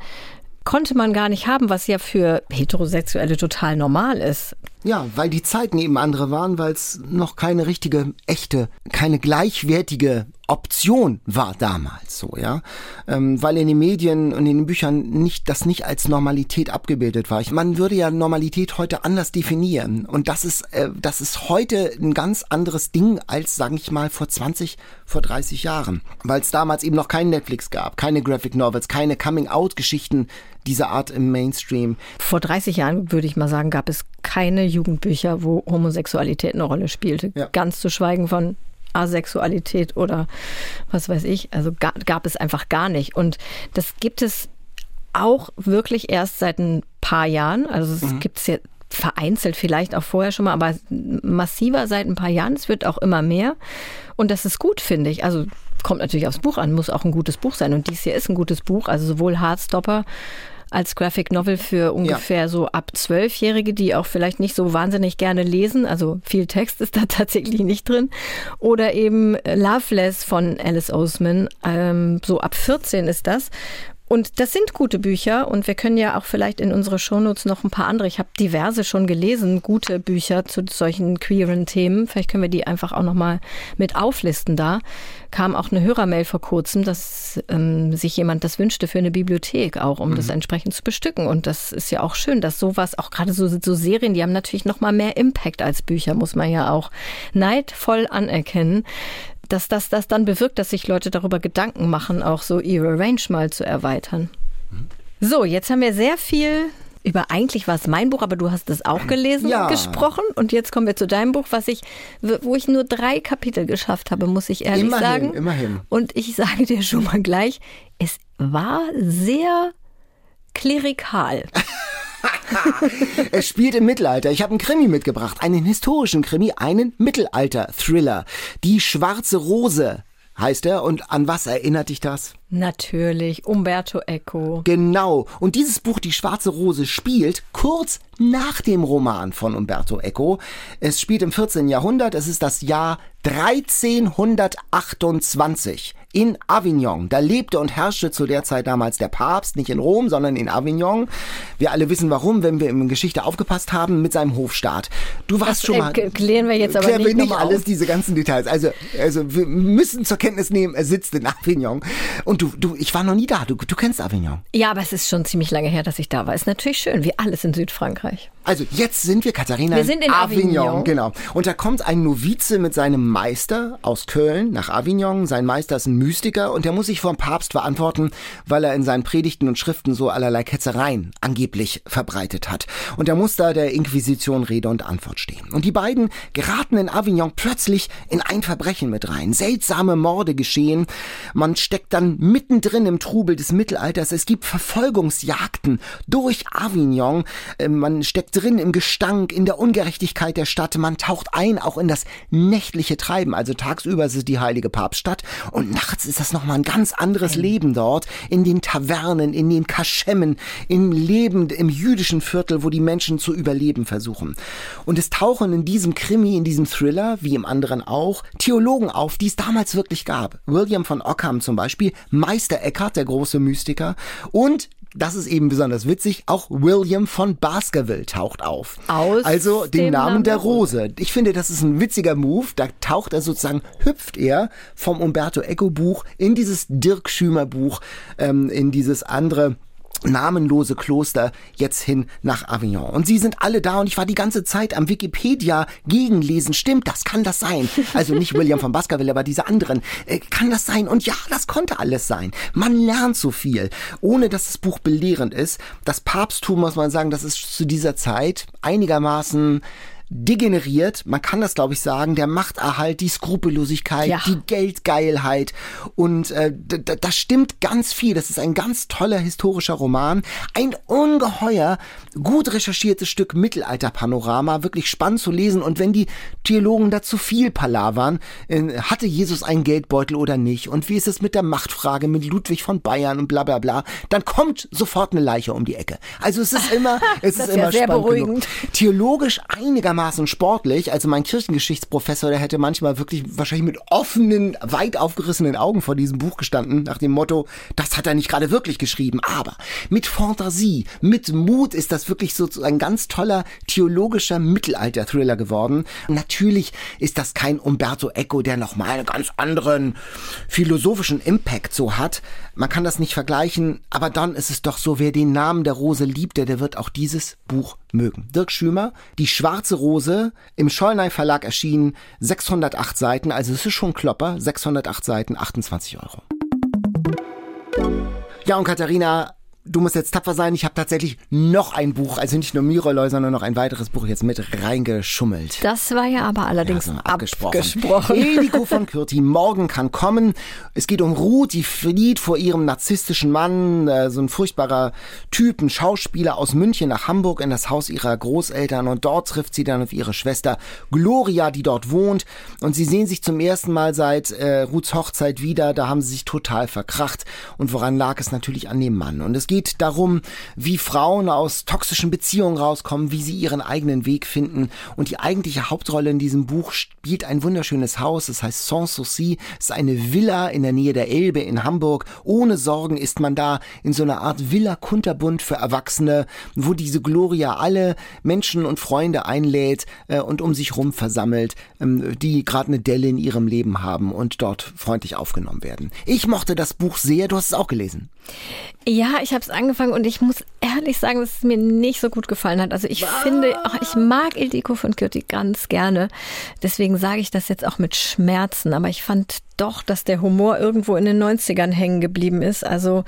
konnte man gar nicht haben, was ja für Heterosexuelle total normal ist. Ja, weil die Zeiten eben andere waren, weil es noch keine richtige, echte, keine gleichwertige Option war damals so, ja, ähm, weil in den Medien und in den Büchern nicht das nicht als Normalität abgebildet war. Ich, man würde ja Normalität heute anders definieren und das ist äh, das ist heute ein ganz anderes Ding als, sage ich mal, vor 20, vor 30 Jahren, weil es damals eben noch kein Netflix gab, keine Graphic Novels, keine Coming-out-Geschichten dieser Art im Mainstream. Vor 30 Jahren würde ich mal sagen, gab es keine Jugendbücher, wo Homosexualität eine Rolle spielte. Ja. Ganz zu schweigen von Asexualität oder was weiß ich. Also gab, gab es einfach gar nicht. Und das gibt es auch wirklich erst seit ein paar Jahren. Also es mhm. gibt es ja vereinzelt vielleicht auch vorher schon mal, aber massiver seit ein paar Jahren. Es wird auch immer mehr. Und das ist gut, finde ich. Also kommt natürlich aufs Buch an, muss auch ein gutes Buch sein. Und dies hier ist ein gutes Buch. Also sowohl Hardstopper als Graphic Novel für ungefähr ja. so ab Zwölfjährige, die auch vielleicht nicht so wahnsinnig gerne lesen. Also viel Text ist da <laughs> tatsächlich nicht drin. Oder eben Loveless von Alice Oseman. Ähm, so ab 14 ist das. Und das sind gute Bücher und wir können ja auch vielleicht in unsere Shownotes noch ein paar andere. Ich habe diverse schon gelesen, gute Bücher zu solchen queeren Themen. Vielleicht können wir die einfach auch noch mal mit auflisten da. Kam auch eine Hörermail vor kurzem, dass ähm, sich jemand das wünschte für eine Bibliothek auch, um mhm. das entsprechend zu bestücken. Und das ist ja auch schön, dass sowas, auch gerade so, so Serien, die haben natürlich noch mal mehr Impact als Bücher, muss man ja auch neidvoll anerkennen dass das, das dann bewirkt, dass sich Leute darüber Gedanken machen, auch so ihre Range mal zu erweitern. Mhm. So, jetzt haben wir sehr viel über eigentlich war es mein Buch, aber du hast es auch gelesen ja. gesprochen. Und jetzt kommen wir zu deinem Buch, was ich, wo ich nur drei Kapitel geschafft habe, muss ich ehrlich immerhin, sagen. Immerhin. Und ich sage dir schon mal gleich, es war sehr klerikal. <laughs> <laughs> es spielt im Mittelalter. Ich habe einen Krimi mitgebracht, einen historischen Krimi, einen Mittelalter-Thriller. Die schwarze Rose heißt er. Und an was erinnert dich das? Natürlich, Umberto Eco. Genau. Und dieses Buch, Die Schwarze Rose, spielt kurz nach dem Roman von Umberto Eco. Es spielt im 14. Jahrhundert. Es ist das Jahr 1328 in Avignon. Da lebte und herrschte zu der Zeit damals der Papst, nicht in Rom, sondern in Avignon. Wir alle wissen warum, wenn wir in Geschichte aufgepasst haben, mit seinem Hofstaat. Du warst das, schon mal. Äh, klären wir jetzt aber klären nicht, wir nicht alles, auf. diese ganzen Details. Also, also wir müssen zur Kenntnis nehmen, er sitzt in Avignon. Und du, du, ich war noch nie da. Du, du kennst Avignon. Ja, aber es ist schon ziemlich lange her, dass ich da war. Ist natürlich schön, wie alles in Südfrankreich. Also jetzt sind wir, Katharina, wir sind in Avignon. Avignon. Genau. Und da kommt ein Novize mit seinem Meister aus Köln nach Avignon. Sein Meister ist ein Mystiker und der muss sich vor dem Papst verantworten, weil er in seinen Predigten und Schriften so allerlei Ketzereien angeblich verbreitet hat. Und er muss da der Inquisition Rede und Antwort stehen. Und die beiden geraten in Avignon plötzlich in ein Verbrechen mit rein. Seltsame Morde geschehen. Man steckt dann mittendrin im Trubel des Mittelalters. Es gibt Verfolgungsjagden durch Avignon. Äh, man steckt drin im Gestank, in der Ungerechtigkeit der Stadt. Man taucht ein auch in das nächtliche Treiben. Also tagsüber ist es die heilige Papststadt und nachts ist das nochmal ein ganz anderes Leben dort. In den Tavernen, in den Kaschemmen, im Leben, im jüdischen Viertel, wo die Menschen zu überleben versuchen. Und es tauchen in diesem Krimi, in diesem Thriller, wie im anderen auch, Theologen auf, die es damals wirklich gab. William von Ockham zum Beispiel, Meister Eckhart, der große Mystiker, und das ist eben besonders witzig, auch William von Baskerville taucht auf. Aus also den Namen, Namen der Rose. Ich finde, das ist ein witziger Move. Da taucht er sozusagen, hüpft er vom Umberto Eco Buch in dieses Dirk Schümer Buch, ähm, in dieses andere namenlose Kloster jetzt hin nach Avignon. Und sie sind alle da und ich war die ganze Zeit am Wikipedia gegenlesen. Stimmt das? Kann das sein? Also nicht William von Baskerville, aber diese anderen. Äh, kann das sein? Und ja, das konnte alles sein. Man lernt so viel, ohne dass das Buch belehrend ist. Das Papsttum, muss man sagen, das ist zu dieser Zeit einigermaßen degeneriert, man kann das glaube ich sagen, der Machterhalt, die Skrupellosigkeit, Ja. die Geldgeilheit und äh, da stimmt ganz viel. Das ist ein ganz toller historischer Roman, ein ungeheuer gut recherchiertes Stück Mittelalterpanorama, wirklich spannend zu lesen und wenn die Theologen da zu viel palavern, äh, hatte Jesus einen Geldbeutel oder nicht und wie ist es mit der Machtfrage mit Ludwig von Bayern und bla bla bla, dann kommt sofort eine Leiche um die Ecke. Also es ist immer, <laughs> es Das ist ist ja immer sehr spannend genug. beruhigend. Theologisch einigermaßen sportlich, also mein Kirchengeschichtsprofessor, der hätte manchmal wirklich wahrscheinlich mit offenen, weit aufgerissenen Augen vor diesem Buch gestanden, nach dem Motto, das hat er nicht gerade wirklich geschrieben, aber mit Fantasie, mit Mut ist das wirklich so ein ganz toller theologischer Mittelalter-Thriller geworden. Natürlich ist das kein Umberto Eco, der nochmal einen ganz anderen philosophischen Impact so hat. Man kann das nicht vergleichen, aber dann ist es doch so, wer den Namen der Rose liebt, der, der wird auch dieses Buch mögen. Dirk Schümer, Die schwarze Rose, im Schollnei Verlag erschienen, 608 Seiten, also es ist schon Klopper, 608 Seiten, 28 Euro. Ja, und Katharina, du musst jetzt tapfer sein. Ich habe tatsächlich noch ein Buch, also nicht nur Miroloi, sondern noch ein weiteres Buch jetzt mit reingeschummelt. Das war ja aber allerdings Ja, so abgesprochen. abgesprochen. Eliko von <laughs> Kürti, morgen kann kommen. Es geht um Ruth, die flieht vor ihrem narzisstischen Mann, äh, so ein furchtbarer Typ, ein Schauspieler aus München nach Hamburg in das Haus ihrer Großeltern und dort trifft sie dann auf ihre Schwester Gloria, die dort wohnt und sie sehen sich zum ersten Mal seit äh, Ruths Hochzeit wieder. Da haben sie sich total verkracht und woran lag es natürlich an dem Mann. Und es geht darum, wie Frauen aus toxischen Beziehungen rauskommen, wie sie ihren eigenen Weg finden und die eigentliche Hauptrolle in diesem Buch spielt ein wunderschönes Haus, das heißt Sanssouci, es ist eine Villa in der Nähe der Elbe in Hamburg. Ohne Sorgen ist man da in so einer Art Villa Kunterbund für Erwachsene, wo diese Gloria alle Menschen und Freunde einlädt äh, und um sich rum versammelt, ähm, die gerade eine Delle in ihrem Leben haben und dort freundlich aufgenommen werden. Ich mochte das Buch sehr, du hast es auch gelesen. Ja, ich habe es angefangen und ich muss ehrlich sagen, dass es mir nicht so gut gefallen hat. Also ich finde, ach, ich mag Ildiko von Kürti ganz gerne. Deswegen sage ich das jetzt auch mit Schmerzen. Aber ich fand doch, dass der Humor irgendwo in den 90ern hängen geblieben ist. Also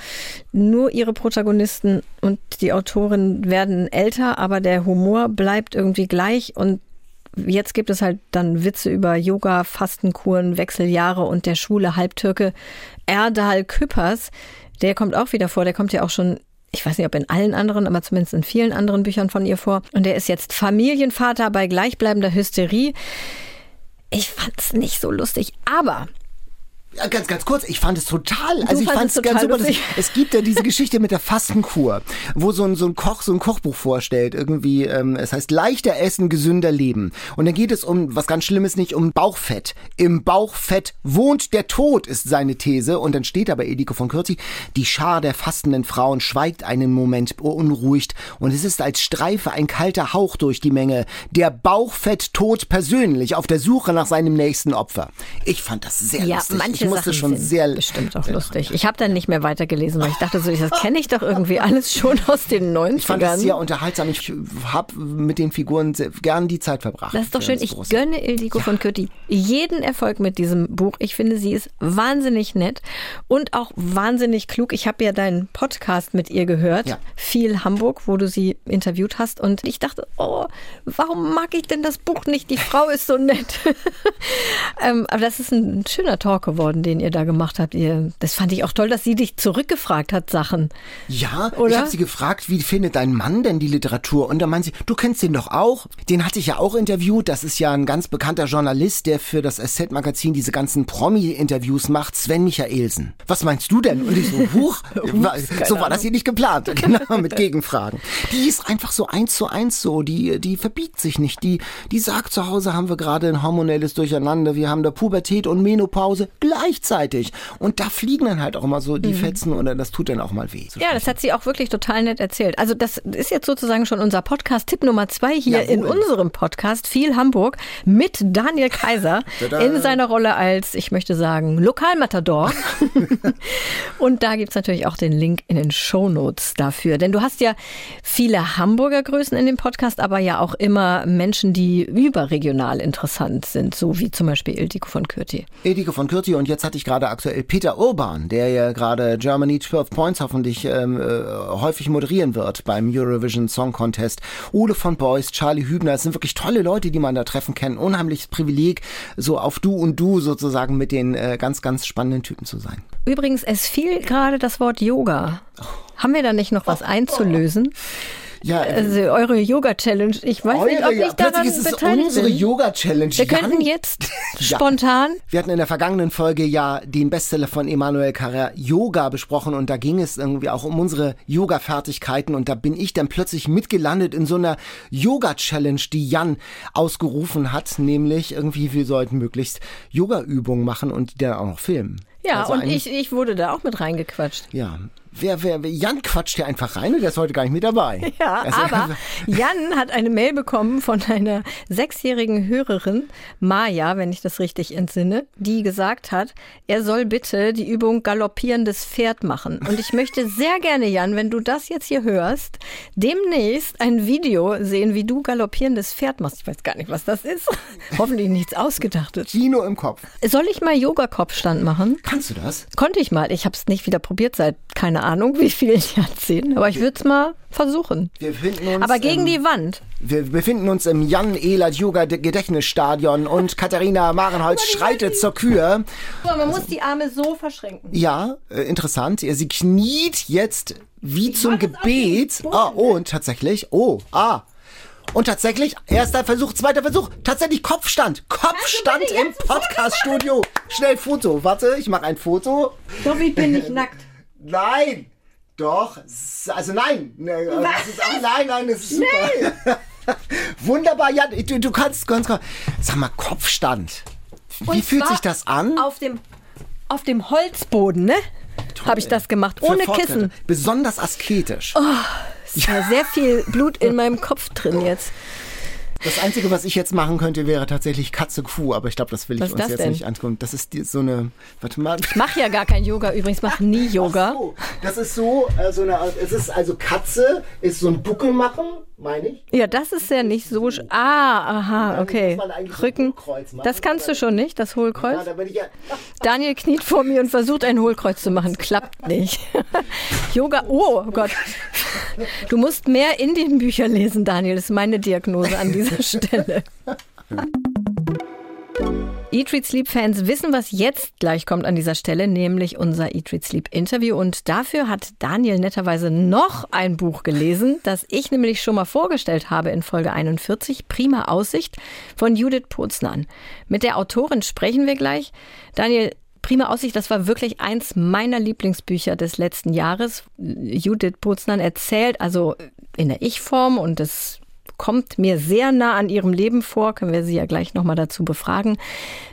nur ihre Protagonisten und die Autorin werden älter, aber der Humor bleibt irgendwie gleich und Jetzt gibt es halt dann Witze über Yoga, Fastenkuren, Wechseljahre und der schwule Halbtürke Erdal Küppers. Der kommt auch wieder vor. Der kommt ja auch schon, ich weiß nicht, ob in allen anderen, aber zumindest in vielen anderen Büchern von ihr vor. Und der ist jetzt Familienvater bei gleichbleibender Hysterie. Ich fand's nicht so lustig, aber Ja, ganz, ganz kurz, ich fand es total, also ich fand es ganz super. lustig. Es gibt ja diese Geschichte mit der Fastenkur, wo so ein, so ein Koch so ein Kochbuch vorstellt, irgendwie, ähm, es heißt leichter essen, gesünder leben. Und dann geht es um, was ganz Schlimmes nicht, um Bauchfett. Im Bauchfett wohnt der Tod, ist seine These. Und dann steht aber Ediko von Kürzi, die Schar der fastenden Frauen schweigt einen Moment beunruhigt. Und es ist als Streife ein kalter Hauch durch die Menge. Der Bauchfett Tod persönlich auf der Suche nach seinem nächsten Opfer. Ich fand das sehr ja, lustig. manche musste Sachen schon sind sehr bestimmt auch lustig. Ich habe dann nicht mehr weitergelesen, weil ich dachte so, das kenne ich doch irgendwie <laughs> alles schon aus den 90ern. Ich fand es sehr unterhaltsam. Ich habe mit den Figuren gern die Zeit verbracht. Das ist doch schön. Ich groß. gönne Ildiko von Kürti jeden Erfolg mit diesem Buch. Ich finde, sie ist wahnsinnig nett und auch wahnsinnig klug. Ich habe ja deinen Podcast mit ihr gehört, Ja. viel Hamburg, wo du sie interviewt hast. Und ich dachte, oh, warum mag ich denn das Buch nicht? Die Frau ist so nett. <laughs> ähm, aber das ist ein schöner Talk geworden, den ihr da gemacht habt. Ihr, das fand ich auch toll, dass sie dich zurückgefragt hat, Sachen. Ja, ich Oder? habe sie gefragt, wie findet dein Mann denn die Literatur? Und da meint sie, du kennst den doch auch. Den hatte ich ja auch interviewt. Das ist ja ein ganz bekannter Journalist, der für das Asset-Magazin diese ganzen Promi-Interviews macht, Sven Michaelsen. Was meinst du denn? Und ich so, <laughs> huch, war, so war das hier nicht geplant. <laughs> Genau, mit Gegenfragen. Die ist einfach so eins zu eins so. Die, die verbiegt sich nicht. Die, die sagt, zu Hause haben wir gerade ein hormonelles Durcheinander. Wir haben da Pubertät und Menopause gleichzeitig. Und da fliegen dann halt auch immer so die Fetzen oder das tut dann auch mal weh. So Ja, das hat sie auch wirklich total nett erzählt. Also das ist jetzt sozusagen schon unser Podcast-Tipp Nummer zwei hier Jawohl. in unserem Podcast Viel Hamburg mit Daniel Kaiser <laughs> in seiner Rolle als, ich möchte sagen, Lokalmatador. <laughs> Und da gibt's natürlich auch den Link in den Shownotes dafür. Denn du hast ja viele Hamburger Größen in dem Podcast, aber ja auch immer Menschen, die überregional interessant sind, so wie zum Beispiel Ildiko von Kürti. Edike von Kürti und Und jetzt hatte ich gerade aktuell Peter Urban, der ja gerade Germany 12 Points hoffentlich ähm, äh, häufig moderieren wird beim Eurovision Song Contest. Ole von Beuys, Charlie Hübner, es sind wirklich tolle Leute, die man da treffen kann. Unheimliches Privileg, so auf Du und Du sozusagen mit den äh, ganz, ganz spannenden Typen zu sein. Übrigens, es fiel gerade das Wort Yoga. Haben wir da nicht noch was einzulösen? Ja, Also eure Yoga-Challenge. Ich weiß nicht, ob ich ja, daran ist es beteiligt unsere bin. Yoga-Challenge. Wir könnten Jan, jetzt <laughs> Ja. spontan Wir hatten in der vergangenen Folge ja den Bestseller von Emmanuel Carrère Yoga besprochen und da ging es irgendwie auch um unsere Yoga-Fertigkeiten und da bin ich dann plötzlich mitgelandet in so einer Yoga-Challenge, die Jan ausgerufen hat, nämlich irgendwie wir sollten möglichst Yoga-Übungen machen und die dann auch noch filmen. Ja, Also und ich, ich wurde da auch mit reingequatscht. Ja, wer, wer, wer Jan quatscht hier einfach rein und der ist heute gar nicht mit dabei. <laughs> Ja, Also- aber <laughs> Jan hat eine Mail bekommen von einer sechsjährigen Hörerin, Maja, wenn ich das richtig entsinne, die gesagt hat, er soll bitte die Übung galoppierendes Pferd machen. Und ich möchte <laughs> sehr gerne, Jan, wenn du das jetzt hier hörst, demnächst ein Video sehen, wie du galoppierendes Pferd machst. Ich weiß gar nicht, was das ist. Hoffentlich nichts Ausgedachtes. Kino im Kopf. Soll ich mal Yoga-Kopfstand machen? Kannst du das? Konnte ich mal. Ich habe es nicht wieder probiert seit keine Ahnung wie vielen <laughs> Jahrzehnten. Aber ich würde es mal versuchen. Aber gegen im, die Wand. Wir befinden uns im Jan Ehlert Yoga Gedächtnisstadion und <laughs> Katharina Marenholz schreitet zur Kür. man muss die Arme so verschränken. Ja, äh, interessant. Sie kniet jetzt wie zum es auf Gebet. Ah, oh, und tatsächlich. Oh, ah. Und tatsächlich, erster Versuch, zweiter Versuch, tatsächlich Kopfstand. Kopfstand im Podcaststudio. Schnell Foto. Warte, ich mache ein Foto. Doch, ich bin nicht <laughs> nackt. Nein. Doch. Also nein. Ne, also das ist auch, nein, nein, das ist super. <laughs> Wunderbar, ja, du, du kannst ganz klar. Sag mal, Kopfstand. Wie Und fühlt sich das an? Auf dem, auf dem Holzboden, ne? Habe ich das gemacht. Ohne. Kissen. Besonders asketisch. Es war sehr viel Blut in meinem Kopf drin jetzt. Das Einzige, was ich jetzt machen könnte, wäre tatsächlich Katze Kuh, aber ich glaube, das will ich Was uns jetzt denn? nicht angucken. Das ist die, so eine. Warte mal. Ich mache ja gar kein Yoga übrigens, mache nie Yoga. So, das ist so, äh, so eine. Es ist also Katze, ist so ein Buckel machen, meine ich. Ja, das ist ja nicht so. sch- Ah, aha, okay. Rücken. Das kannst du schon nicht, das Ja, Hohlkreuz. da bin ich ja. <laughs> Daniel kniet vor mir und versucht ein Hohlkreuz zu machen. Klappt nicht. <laughs> Yoga, oh Gott. Du musst mehr Indien-Bücher lesen, Daniel. Das ist meine Diagnose an dieser <laughs> Stelle. Eat, Read, Sleep Fans wissen, was jetzt gleich kommt an dieser Stelle, nämlich unser Eat, Read, Sleep Interview. Und dafür hat Daniel netterweise noch ein Buch gelesen, das ich nämlich schon mal vorgestellt habe in Folge 41, Prima Aussicht von Judith Poznan. Mit der Autorin sprechen wir gleich. Daniel, Prima Aussicht, das war wirklich eins meiner Lieblingsbücher des letzten Jahres. Judith Poznan erzählt also in der Ich-Form und das kommt mir sehr nah an ihrem Leben vor, können wir sie ja gleich nochmal dazu befragen,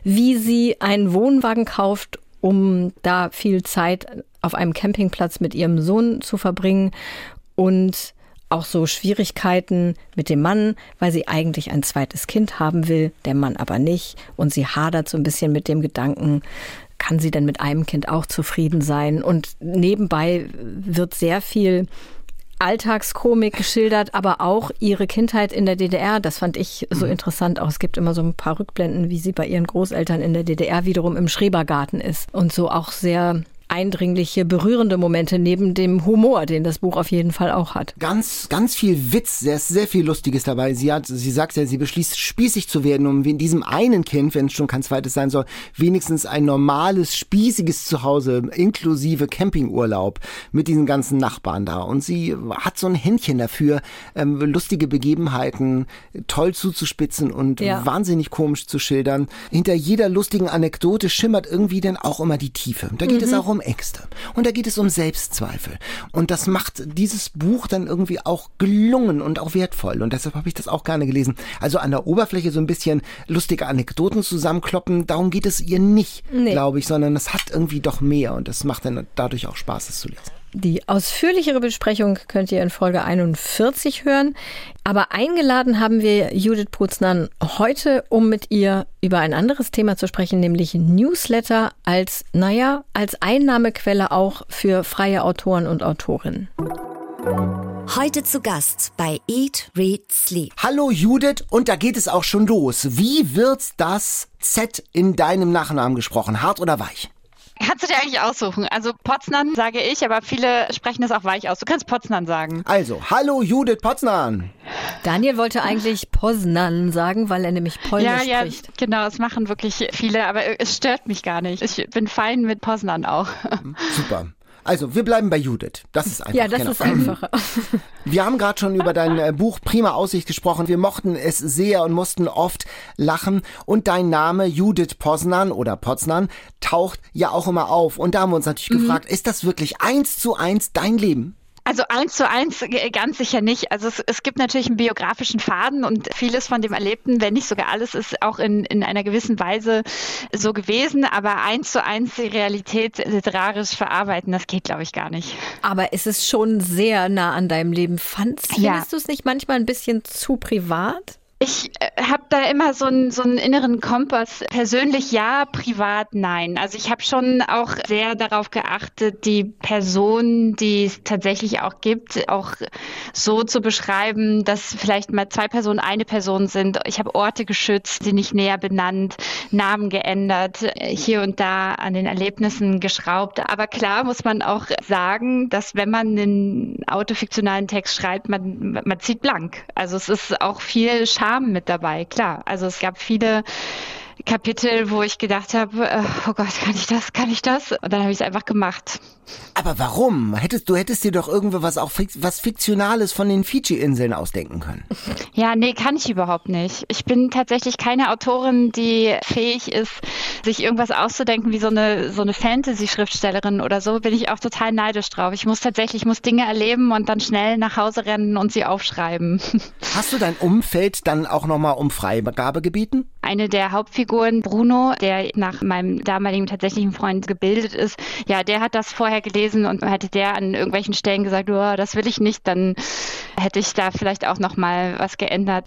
wie sie einen Wohnwagen kauft, um da viel Zeit auf einem Campingplatz mit ihrem Sohn zu verbringen und auch so Schwierigkeiten mit dem Mann, weil sie eigentlich ein zweites Kind haben will, der Mann aber nicht und sie hadert so ein bisschen mit dem Gedanken, kann sie denn mit einem Kind auch zufrieden sein? Und nebenbei wird sehr viel Alltagskomik geschildert, aber auch ihre Kindheit in der DDR. Das fand ich so interessant auch. Es gibt immer so ein paar Rückblenden, wie sie bei ihren Großeltern in der DDR wiederum im Schrebergarten ist. Und so auch sehr eindringliche, berührende Momente neben dem Humor, den das Buch auf jeden Fall auch hat. Ganz, ganz viel Witz, sehr, sehr viel Lustiges dabei. Sie hat, sie sagt ja, sie beschließt, spießig zu werden, um in diesem einen Kind, wenn es schon kein zweites sein soll, wenigstens ein normales, spießiges Zuhause, inklusive Campingurlaub mit diesen ganzen Nachbarn da. Und sie hat so ein Händchen dafür, ähm, lustige Begebenheiten toll zuzuspitzen und Ja. wahnsinnig komisch zu schildern. Hinter jeder lustigen Anekdote schimmert irgendwie dann auch immer die Tiefe. Da geht es auch um Ängste. Und da geht es um Selbstzweifel. Und das macht dieses Buch dann irgendwie auch gelungen und auch wertvoll. Und deshalb habe ich das auch gerne gelesen. Also an der Oberfläche so ein bisschen lustige Anekdoten zusammenkloppen, darum geht es ihr nicht, Nee. glaube ich, sondern es hat irgendwie doch mehr und das macht dann dadurch auch Spaß, es zu lesen. Die ausführlichere Besprechung könnt ihr in Folge 41 hören. Aber eingeladen haben wir Judith Poznan heute, um mit ihr über ein anderes Thema zu sprechen, nämlich Newsletter als, naja, als Einnahmequelle auch für freie Autoren und Autorinnen. Heute zu Gast bei Eat, Read, Sleep. Hallo Judith, und da geht es auch schon los. Wie wird das Z in deinem Nachnamen gesprochen? Hart oder weich? Kannst du dir eigentlich aussuchen. Also Potsnan sage ich, aber viele sprechen es auch weich aus. Du kannst Potsnan sagen. Also, hallo Judith Potsnan. Daniel wollte eigentlich Poznan sagen, weil er nämlich Polnisch ja, ja, spricht. genau, es machen wirklich viele, aber es stört mich gar nicht. Ich bin fein mit Poznan auch. Super. Also, wir bleiben bei Judith. Das ist einfach. Ja, das genau. ist einfacher. <clears throat> Wir haben gerade schon über dein äh, Buch Prima Aussicht gesprochen. Wir mochten es sehr und mussten oft lachen. Und dein Name Judith Poznan oder Poznan taucht ja auch immer auf. Und da haben wir uns natürlich gefragt, ist das wirklich eins zu eins dein Leben? Also eins zu eins äh, ganz sicher nicht. Also es, es gibt natürlich einen biografischen Faden und vieles von dem Erlebten, wenn nicht sogar alles, ist auch in, in einer gewissen Weise so gewesen. Aber eins zu eins die Realität literarisch verarbeiten, das geht, glaube ich, gar nicht. Aber es ist schon sehr nah an deinem Leben. Fandst, Ja. findest du es nicht manchmal ein bisschen zu privat? Ich habe da immer so einen, so einen inneren Kompass. Persönlich ja, privat nein. Also ich habe schon auch sehr darauf geachtet, die Person, die es tatsächlich auch gibt, auch so zu beschreiben, dass vielleicht mal zwei Personen eine Person sind. Ich habe Orte geschützt, sie nicht näher benannt, Namen geändert, hier und da an den Erlebnissen geschraubt. Aber klar muss man auch sagen, dass wenn man einen autofiktionalen Text schreibt, man, man zieht blank. Also es ist auch viel Scham mit dabei, klar. Also es gab viele Kapitel, wo ich gedacht habe, äh, oh Gott, kann ich das, kann ich das? Und dann habe ich es einfach gemacht. Aber warum? Hättest du hättest dir doch irgendwo was auch was fiktionales von den Fidschi-Inseln ausdenken können. <laughs> Ja, nee, kann ich überhaupt nicht. Ich bin tatsächlich keine Autorin, die fähig ist, sich irgendwas auszudenken wie so eine, so eine Fantasy-Schriftstellerin oder so. Bin ich auch total neidisch drauf. Ich muss tatsächlich, ich muss Dinge erleben und dann schnell nach Hause rennen und sie aufschreiben. <laughs> Hast du dein Umfeld dann auch nochmal um Freigabe gebeten? Eine der Hauptfiguren, Bruno, der nach meinem damaligen tatsächlichen Freund gebildet ist, ja, der hat das vorher gelesen und hätte der an irgendwelchen Stellen gesagt, oh, das will ich nicht, dann hätte ich da vielleicht auch noch mal was geändert.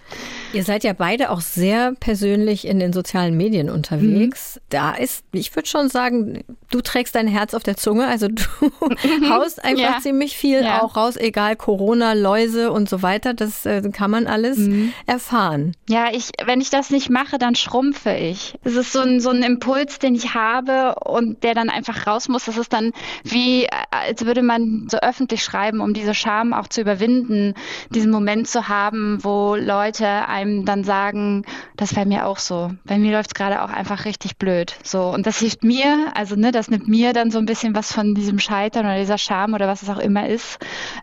Ihr seid ja beide auch sehr persönlich in den sozialen Medien unterwegs. Da ist, ich würde schon sagen, du trägst dein Herz auf der Zunge. Also du <laughs> haust einfach Ja. ziemlich viel Ja. auch raus, egal Corona, Läuse und so weiter. Das äh, kann man alles erfahren. Ja, ich, wenn ich das nicht mache, dann schrumpfe ich. Es ist so ein, so ein Impuls, den ich habe und der dann einfach raus muss. Das ist dann wie, äh, als würde man so öffentlich schreiben, um diese Scham auch zu überwinden, diesen Moment zu haben, wo Leute einem dann sagen, das wäre mir auch so. Bei mir läuft es gerade auch einfach richtig blöd. So. Und das hilft mir, also ne, das nimmt mir dann so ein bisschen was von diesem Scheitern oder dieser Scham oder was es auch immer ist.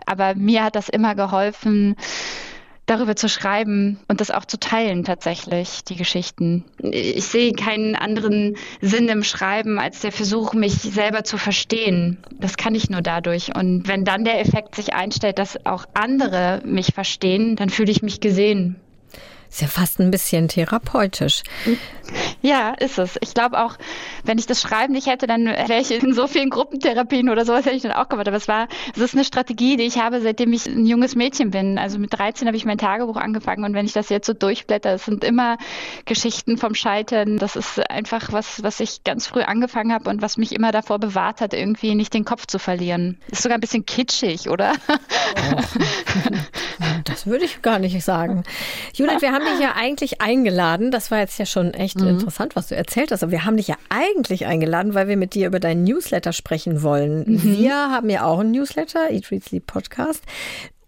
Aber mir hat das immer geholfen, darüber zu schreiben und das auch zu teilen tatsächlich, die Geschichten. Ich sehe keinen anderen Sinn im Schreiben als der Versuch, mich selber zu verstehen. Das kann ich nur dadurch. Und wenn dann der Effekt sich einstellt, dass auch andere mich verstehen, dann fühle ich mich gesehen. Ist ja fast ein bisschen therapeutisch. Ja, ist es. Ich glaube auch, wenn ich das Schreiben nicht hätte, dann wäre ich in so vielen Gruppentherapien oder sowas hätte ich dann auch gemacht. Aber es war, es ist eine Strategie, die ich habe, seitdem ich ein junges Mädchen bin. Also mit 13 habe ich mein Tagebuch angefangen und wenn ich das jetzt so durchblätter, es sind immer Geschichten vom Scheitern. Das ist einfach was, was ich ganz früh angefangen habe und was mich immer davor bewahrt hat, irgendwie nicht den Kopf zu verlieren. Ist sogar ein bisschen kitschig, oder? <laughs> Das würde ich gar nicht sagen. Judith, wir haben dich ja eigentlich eingeladen. Das war jetzt ja schon echt interessant, was du erzählt hast. Aber wir haben dich ja eigentlich eingeladen, weil wir mit dir über deinen Newsletter sprechen wollen. Wir haben ja auch einen Newsletter, Eat, Read, Sleep Podcast.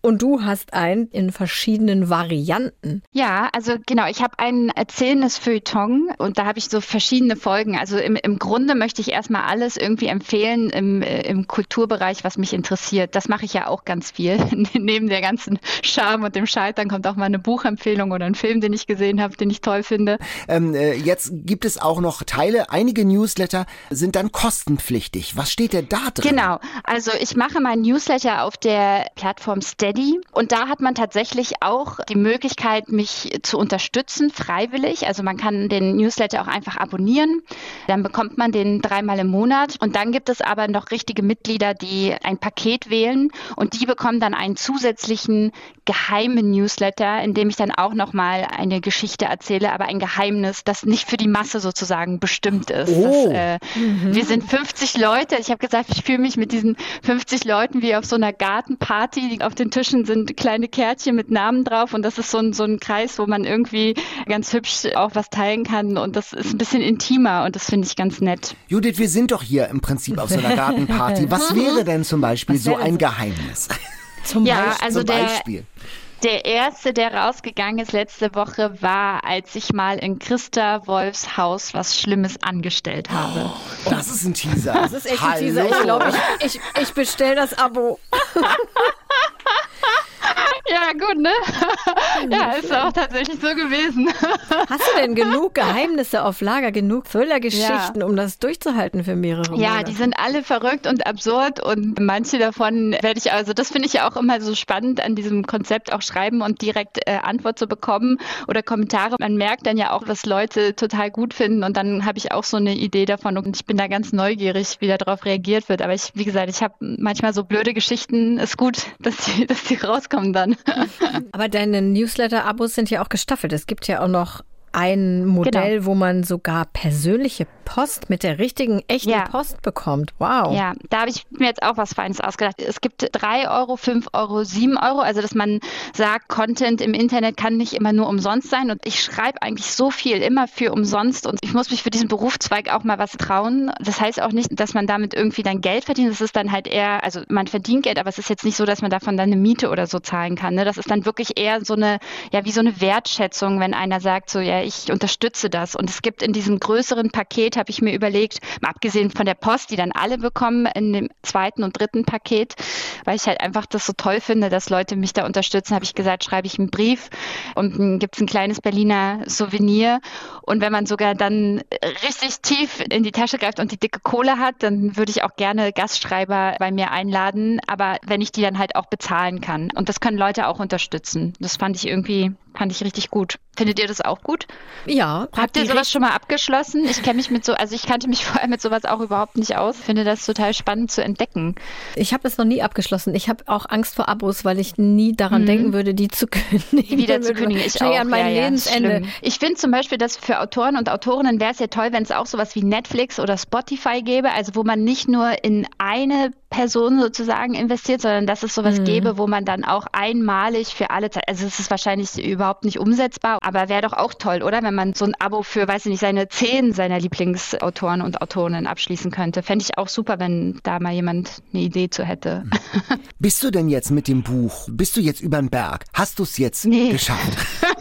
Und du hast einen in verschiedenen Varianten. Ja, also genau, ich habe ein erzählendes Feuilleton und da habe ich so verschiedene Folgen. Also im, im Grunde möchte ich erstmal alles irgendwie empfehlen im, äh, im Kulturbereich, was mich interessiert. Das mache ich ja auch ganz viel. <laughs> Neben der ganzen Charme und dem Scheitern kommt auch mal eine Buchempfehlung oder ein Film, den ich gesehen habe, den ich toll finde. Ähm, äh, jetzt gibt es auch noch Teile, einige Newsletter sind dann kostenpflichtig. Was steht denn da drin? Genau, also ich mache meinen Newsletter auf der Plattform Steady und da hat man tatsächlich auch die Möglichkeit, mich zu unterstützen, freiwillig. Also man kann den Newsletter auch einfach abonnieren, dann bekommt man den dreimal im Monat und dann gibt es aber noch richtige Mitglieder, die ein Paket wählen und die bekommen dann einen zusätzlichen geheimen Newsletter, in dem ich dann auch nochmal eine Geschichte erzähle, aber ein Geheimnis, das nicht für die Masse sozusagen bestimmt ist. Oh. Das, äh, Wir sind 50 Leute. Ich habe gesagt, ich fühle mich mit diesen 50 Leuten wie auf so einer Gartenparty, die auf den Tischen sind kleine Kärtchen mit Namen drauf und das ist so ein, so ein Kreis, wo man irgendwie ganz hübsch auch was teilen kann und das ist ein bisschen intimer und das finde ich ganz nett. Judith, wir sind doch hier im Prinzip auf so einer Gartenparty. <laughs> Was wäre denn zum Beispiel so ein Geheimnis? Zum ja, Beispiel. also zum Beispiel. Der erste, der rausgegangen ist letzte Woche, war, als ich mal in Christa Wolfs Haus was Schlimmes angestellt habe. Oh, das ist ein Teaser. Das ist echt Hallo. ein Teaser. Ich glaube, ich, ich, ich bestelle das Abo. <laughs> Ja, gut, ne? ja, ist auch tatsächlich so gewesen. Hast du denn genug Geheimnisse auf Lager, genug Thriller-Geschichten, ja. um das durchzuhalten für mehrere Monate? Ja, die sind alle verrückt und absurd und manche davon werde ich, also das finde ich ja auch immer so spannend an diesem Konzept, auch schreiben und direkt äh, Antwort zu bekommen oder Kommentare. Man merkt dann ja auch, was Leute total gut finden und dann habe ich auch so eine Idee davon und ich bin da ganz neugierig, wie darauf reagiert wird. Aber ich, wie gesagt, ich habe manchmal so blöde Geschichten. Ist gut, <laughs> dass die, dass die rauskommen dann. <laughs> Aber deine Newsletter-Abos sind ja auch gestaffelt. Es gibt ja auch noch ein Modell, genau. wo man sogar persönliche Post mit der richtigen, echten ja. Post bekommt. Wow. Ja, da habe ich mir jetzt auch was Feines ausgedacht. Es gibt 3 Euro, 5 Euro, 7 Euro. Also, dass man sagt, Content im Internet kann nicht immer nur umsonst sein. Und ich schreibe eigentlich so viel, immer für umsonst. Und ich muss mich für diesen Berufszweig auch mal was trauen. Das heißt auch nicht, dass man damit irgendwie dann Geld verdient. Das ist dann halt eher, also man verdient Geld, aber es ist jetzt nicht so, dass man davon dann eine Miete oder so zahlen kann. Ne? Das ist dann wirklich eher so eine, ja, wie so eine Wertschätzung, wenn einer sagt, so, ja, ich unterstütze das. Und es gibt in diesem größeren Paket, habe ich mir überlegt, mal abgesehen von der Post, die dann alle bekommen in dem zweiten und dritten Paket, weil ich halt einfach das so toll finde, dass Leute mich da unterstützen, habe ich gesagt, schreibe ich einen Brief und gibt es ein kleines Berliner Souvenir. Und wenn man sogar dann richtig tief in die Tasche greift und die dicke Kohle hat, dann würde ich auch gerne Gastschreiber bei mir einladen, aber wenn ich die dann halt auch bezahlen kann. Und das können Leute auch unterstützen. Das fand ich irgendwie Fand ich richtig gut. Findet ihr das auch gut? Ja. Habt ihr sowas schon mal abgeschlossen? Ich kenne mich mit so, also ich kannte mich <laughs> vorher mit sowas auch überhaupt nicht aus. Finde das total spannend zu entdecken. Ich habe es noch nie abgeschlossen. Ich habe auch Angst vor Abos, weil ich nie daran mhm. denken würde, die zu <laughs> kündigen. Wieder zu kündigen. Ich auch. an mein ja, Lebensende. Ja, ich finde zum Beispiel, dass für Autoren und Autorinnen wäre es ja toll, wenn es auch sowas wie Netflix oder Spotify gäbe, also wo man nicht nur in eine Person sozusagen investiert, sondern dass es sowas mhm. gäbe, wo man dann auch einmalig für alle Zeit, also es ist wahrscheinlich überhaupt nicht umsetzbar, aber wäre doch auch toll, oder? Wenn man so ein Abo für, weiß ich nicht, seine zehn seiner Lieblingsautoren und Autorinnen abschließen könnte. Fände ich auch super, wenn da mal jemand eine Idee zu hätte. Bist du denn jetzt mit dem Buch, bist du jetzt über den Berg? Hast du es jetzt nee. geschafft? <laughs>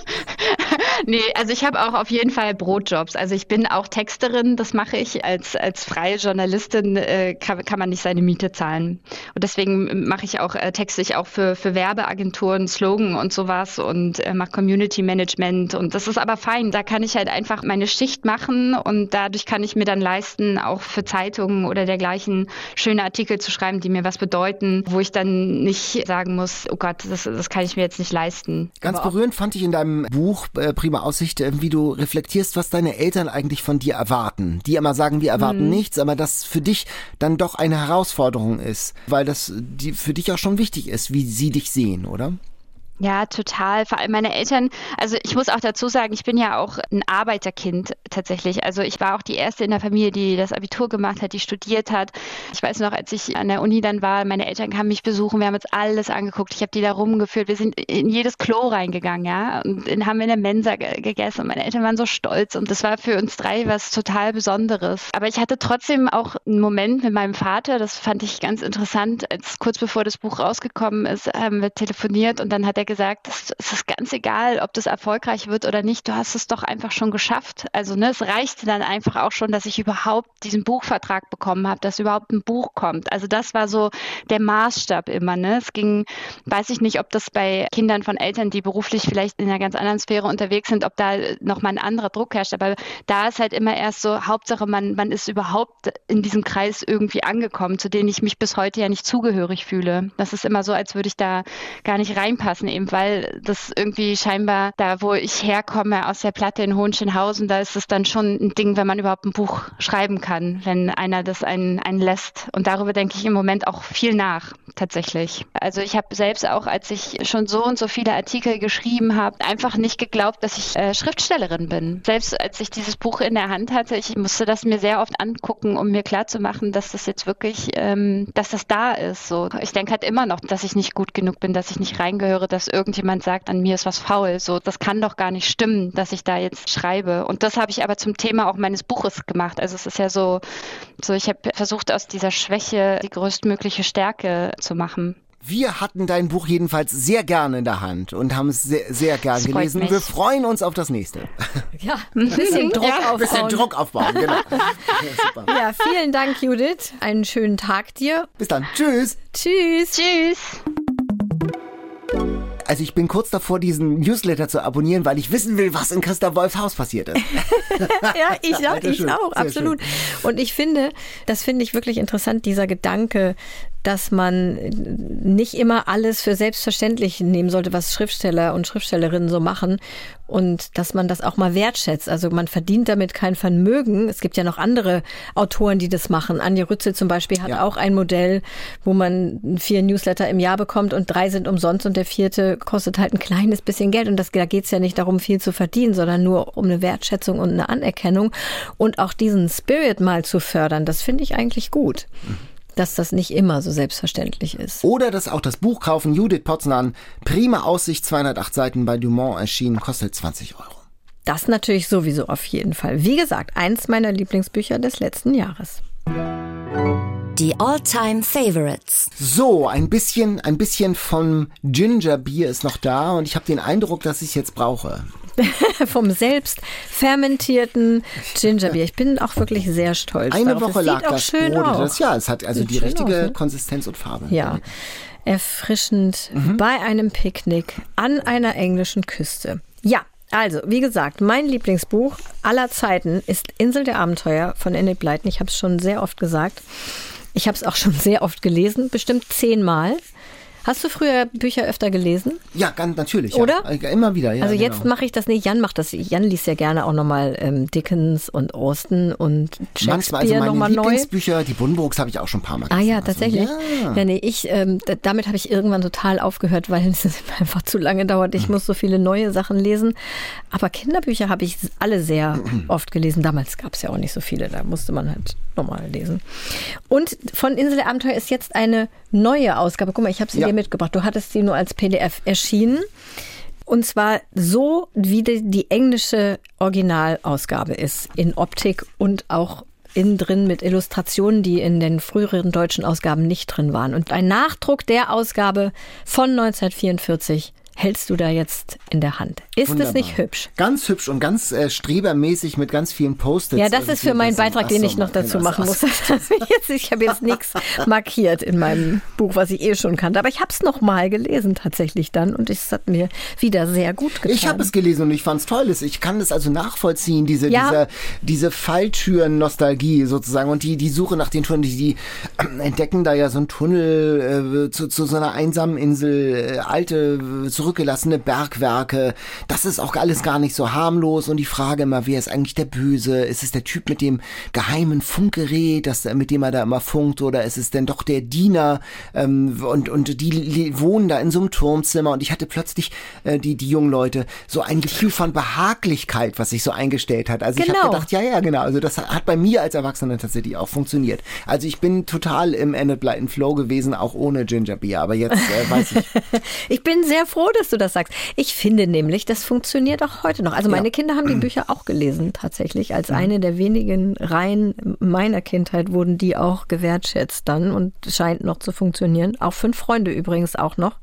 nee, also ich habe auch auf jeden Fall Brotjobs. Also ich bin auch Texterin, das mache ich. Als, als freie Journalistin äh, kann, kann man nicht seine Miete zahlen. Und deswegen mache ich auch, äh, texte ich auch für, für Werbeagenturen, Slogan und sowas und äh, mache Community Management. Und das ist aber fein. Da kann ich halt einfach meine Schicht machen und dadurch kann ich mir dann leisten, auch für Zeitungen oder dergleichen schöne Artikel zu schreiben, die mir was bedeuten, wo ich dann nicht sagen muss, oh Gott, das, das kann ich mir jetzt nicht leisten. Ganz aber berührend fand ich in deinem Buch äh, prima Aussicht, äh, wie du reflektierst, was deine Eltern eigentlich von dir erwarten. Die immer sagen, wir erwarten mhm. nichts, aber das für dich dann doch eine Herausforderung ist, weil das die für dich auch schon wichtig ist, wie sie dich sehen, oder? Ja, total. Vor allem meine Eltern, also ich muss auch dazu sagen, ich bin ja auch ein Arbeiterkind tatsächlich. Also ich war auch die erste in der Familie, die das Abitur gemacht hat, die studiert hat. Ich weiß noch, als ich an der Uni dann war, meine Eltern kamen mich besuchen, wir haben uns alles angeguckt. Ich habe die da rumgeführt. Wir sind in jedes Klo reingegangen, ja, und haben in der Mensa gegessen. Und meine Eltern waren so stolz und das war für uns drei was total Besonderes. Aber ich hatte trotzdem auch einen Moment mit meinem Vater, das fand ich ganz interessant. Als kurz bevor das Buch rausgekommen ist, haben wir telefoniert und dann hat er gesagt, es ist ganz egal, ob das erfolgreich wird oder nicht, du hast es doch einfach schon geschafft. Also ne, es reichte dann einfach auch schon, dass ich überhaupt diesen Buchvertrag bekommen habe, dass überhaupt ein Buch kommt. Also das war so der Maßstab immer. Ne? Es ging, weiß ich nicht, ob das bei Kindern von Eltern, die beruflich vielleicht in einer ganz anderen Sphäre unterwegs sind, ob da nochmal ein anderer Druck herrscht. Aber da ist halt immer erst so, Hauptsache, man, man ist überhaupt in diesem Kreis irgendwie angekommen, zu dem ich mich bis heute ja nicht zugehörig fühle. Das ist immer so, als würde ich da gar nicht reinpassen eben weil das irgendwie scheinbar da, wo ich herkomme aus der Platte in Hohenschönhausen, da ist es dann schon ein Ding, wenn man überhaupt ein Buch schreiben kann, wenn einer das einen, einen lässt. Und darüber denke ich im Moment auch viel nach, tatsächlich. Also ich habe selbst auch, als ich schon so und so viele Artikel geschrieben habe, einfach nicht geglaubt, dass ich äh, Schriftstellerin bin. Selbst als ich dieses Buch in der Hand hatte, ich musste das mir sehr oft angucken, um mir klarzumachen, dass das jetzt wirklich, ähm, dass das da ist. So, ich denke halt immer noch, dass ich nicht gut genug bin, dass ich nicht reingehöre, dass irgendjemand sagt, an mir ist was faul. So, das kann doch gar nicht stimmen, dass ich da jetzt schreibe. Und das habe ich aber zum Thema auch meines Buches gemacht. Also es ist ja so, so ich habe versucht, aus dieser Schwäche die größtmögliche Stärke zu machen. Wir hatten dein Buch jedenfalls sehr gerne in der Hand und haben es sehr, sehr gern gelesen. mich. Wir freuen uns auf das nächste. Ja, ein bisschen <laughs> Druck Ein aufbauen. bisschen Druck aufbauen, genau. <laughs> Ja, super. Ja, vielen Dank, Judith. Einen schönen Tag dir. Bis dann. Tschüss. Tschüss. Tschüss. Also ich bin kurz davor, diesen Newsletter zu abonnieren, weil ich wissen will, was in Christa Wolfs Haus passiert ist. <laughs> Ja, ich, Sehr ich schön, auch, absolut. Und ich finde, das finde ich wirklich interessant, dieser Gedanke, dass man nicht immer alles für selbstverständlich nehmen sollte, was Schriftsteller und Schriftstellerinnen so machen und dass man das auch mal wertschätzt. Also man verdient damit kein Vermögen. Es gibt ja noch andere Autoren, die das machen. Anja Rützel zum Beispiel hat Ja. auch ein Modell, wo man vier Newsletter im Jahr bekommt und drei sind umsonst und der vierte kostet halt ein kleines bisschen Geld. Und das, da geht's ja nicht darum, viel zu verdienen, sondern nur um eine Wertschätzung und eine Anerkennung und auch diesen Spirit mal zu fördern. Das finde ich eigentlich gut. Dass das nicht immer so selbstverständlich ist. Oder das auch das Buch kaufen, Judith Potznan, Prima Aussicht, 208 Seiten bei Dumont erschienen, kostet 20 Euro. Das natürlich sowieso auf jeden Fall. Wie gesagt, eins meiner Lieblingsbücher des letzten Jahres. Die All-Time Favorites. So, ein bisschen, ein bisschen von Ginger Beer ist noch da und ich habe den Eindruck, dass ich es jetzt brauche. <laughs> Vom selbst fermentierten Gingerbier. Ich bin auch wirklich sehr stolz Eine darauf. Woche es lag sieht auch das schön. Das, ja, es hat also Sieht die richtige aus, ne? Konsistenz und Farbe. Ja, erfrischend Mhm. bei einem Picknick an einer englischen Küste. Ja, also, wie gesagt, mein Lieblingsbuch aller Zeiten ist Insel der Abenteuer von Enid Blyton. Ich habe es schon sehr oft gesagt. Ich habe es auch schon <laughs> sehr oft gelesen, bestimmt zehnmal. Hast du früher Bücher öfter gelesen? Ja, ganz natürlich. Oder? Ja. Immer wieder, ja. also genau. jetzt mache ich das nicht. Jan macht das. Jan liest ja gerne auch nochmal ähm, Dickens und Austen und Manchmal, also Shakespeare meine nochmal neu. Lieblingsbücher, die Buddenbrooks habe ich auch schon ein paar Mal Ah gelesen. ja, Also, tatsächlich. ja. Ja, nee, ich, ähm, damit habe ich irgendwann total aufgehört, weil <laughs> es einfach zu lange dauert. Ich muss so viele neue Sachen lesen. Aber Kinderbücher habe ich alle sehr <clears throat> oft gelesen. Damals gab es ja auch nicht so viele, da musste man halt nochmal lesen. Und von Insel der Abenteuer ist jetzt eine neue Ausgabe. Guck mal, ich habe sie Ja. dir mitgebracht. Du hattest sie nur als PDF erschienen. Und zwar so, wie die, die englische Originalausgabe ist, in Optik und auch innen drin mit Illustrationen, die in den früheren deutschen Ausgaben nicht drin waren. Und ein Nachdruck der Ausgabe von 1944 hältst du da jetzt in der Hand. Ist Wunderbar. es nicht hübsch? Ganz hübsch und ganz äh, strebermäßig mit ganz vielen Post-its. Ja, das ist für meinen Beitrag, den ich noch dazu machen muss. <laughs> Ich habe jetzt nichts <laughs> markiert in meinem Buch, was ich eh schon kannte. Aber ich habe es noch mal gelesen tatsächlich dann und es hat mir wieder sehr gut getan. Ich habe es gelesen und ich fand es toll. Ich kann das also nachvollziehen, diese, Ja. diese, diese Falltüren-Nostalgie sozusagen und die, die Suche nach den Touren, die, die äh, <clears throat> entdecken da ja so einen Tunnel äh, zu, zu so einer einsamen Insel, äh, alte, äh, zurückgelassene Bergwerke. Das ist auch alles gar nicht so harmlos und die Frage immer, wer ist eigentlich der Böse? Ist es der Typ mit dem geheimen Funkgerät, das, mit dem er da immer funkt oder ist es denn doch der Diener ähm, und, und die wohnen da in so einem Turmzimmer und ich hatte plötzlich, äh, die, die jungen Leute, so ein Gefühl von Behaglichkeit, was sich so eingestellt hat. Also ich Genau. habe gedacht, ja, ja, genau. Also das hat bei mir als Erwachsener tatsächlich auch funktioniert. Also ich bin total im Enid Blyton Flow gewesen, auch ohne Ginger Beer. Aber jetzt äh, weiß ich. <laughs> Ich bin sehr froh, dass du das sagst. Ich finde nämlich, das funktioniert auch heute noch. Also meine Ja. Kinder haben die <clears throat> Bücher auch gelesen, tatsächlich. Als Mhm. eine der wenigen Reihen meiner Kindheit wurden die auch gewertschätzt dann und scheint noch zu funktionieren. Auch fünf Freunde übrigens auch noch.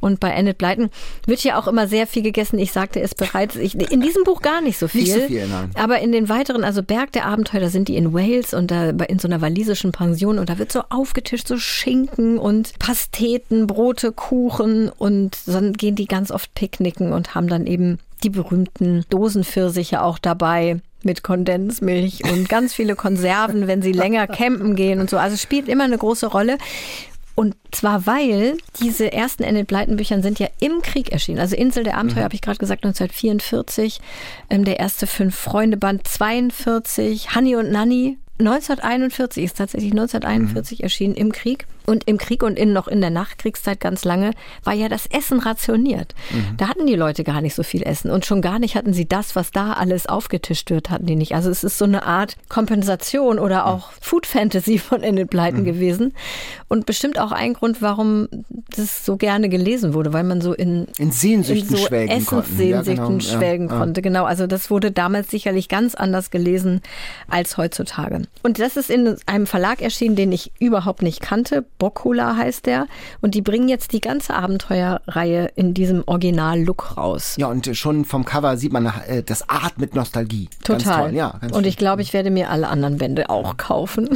Und bei Enid Blyton wird ja auch immer sehr viel gegessen. Ich sagte es bereits, ich, in diesem Buch gar nicht so viel. Nicht so viel, nein. Aber in den weiteren, also Berg der Abenteuer, da sind die in Wales und da in so einer walisischen Pension und da wird so aufgetischt, so Schinken und Pasteten, Brote, Kuchen und dann gehen die ganz oft picknicken und haben dann eben die berühmten Dosenpfirsiche auch dabei mit Kondensmilch und <laughs> ganz viele Konserven, wenn sie länger campen gehen und so. Also es spielt immer eine große Rolle. Und zwar, weil diese ersten Enid Blyton Büchern sind ja im Krieg erschienen. Also Insel der Abenteuer, mhm. habe ich gerade gesagt, 1944. Ähm, der erste Fünf-Freunde-Band 42. Honey und Nanny 1941 ist tatsächlich 1941 mhm. erschienen im Krieg. Und im Krieg und in, noch in der Nachkriegszeit ganz lange war ja das Essen rationiert. Mhm. Da hatten die Leute gar nicht so viel Essen. Und schon gar nicht hatten sie das, was da alles aufgetischt wird, hatten die nicht. Also es ist so eine Art Kompensation oder auch mhm. Food Fantasy von Enid Blyton mhm. gewesen. Und bestimmt auch ein Grund, warum das so gerne gelesen wurde, weil man so in, in Sehnsüchten in so schwelgen Essenssehnsüchten ja, genau. schwelgen ja, konnte. Genau, also das wurde damals sicherlich ganz anders gelesen als heutzutage. Und das ist in einem Verlag erschienen, den ich überhaupt nicht kannte. Bokula heißt der. Und die bringen jetzt die ganze Abenteuerreihe in diesem Original-Look raus. Ja, und schon vom Cover sieht man äh, das Art mit Nostalgie. Total. Ja, und ich glaube, ich werde mir alle anderen Bände auch kaufen.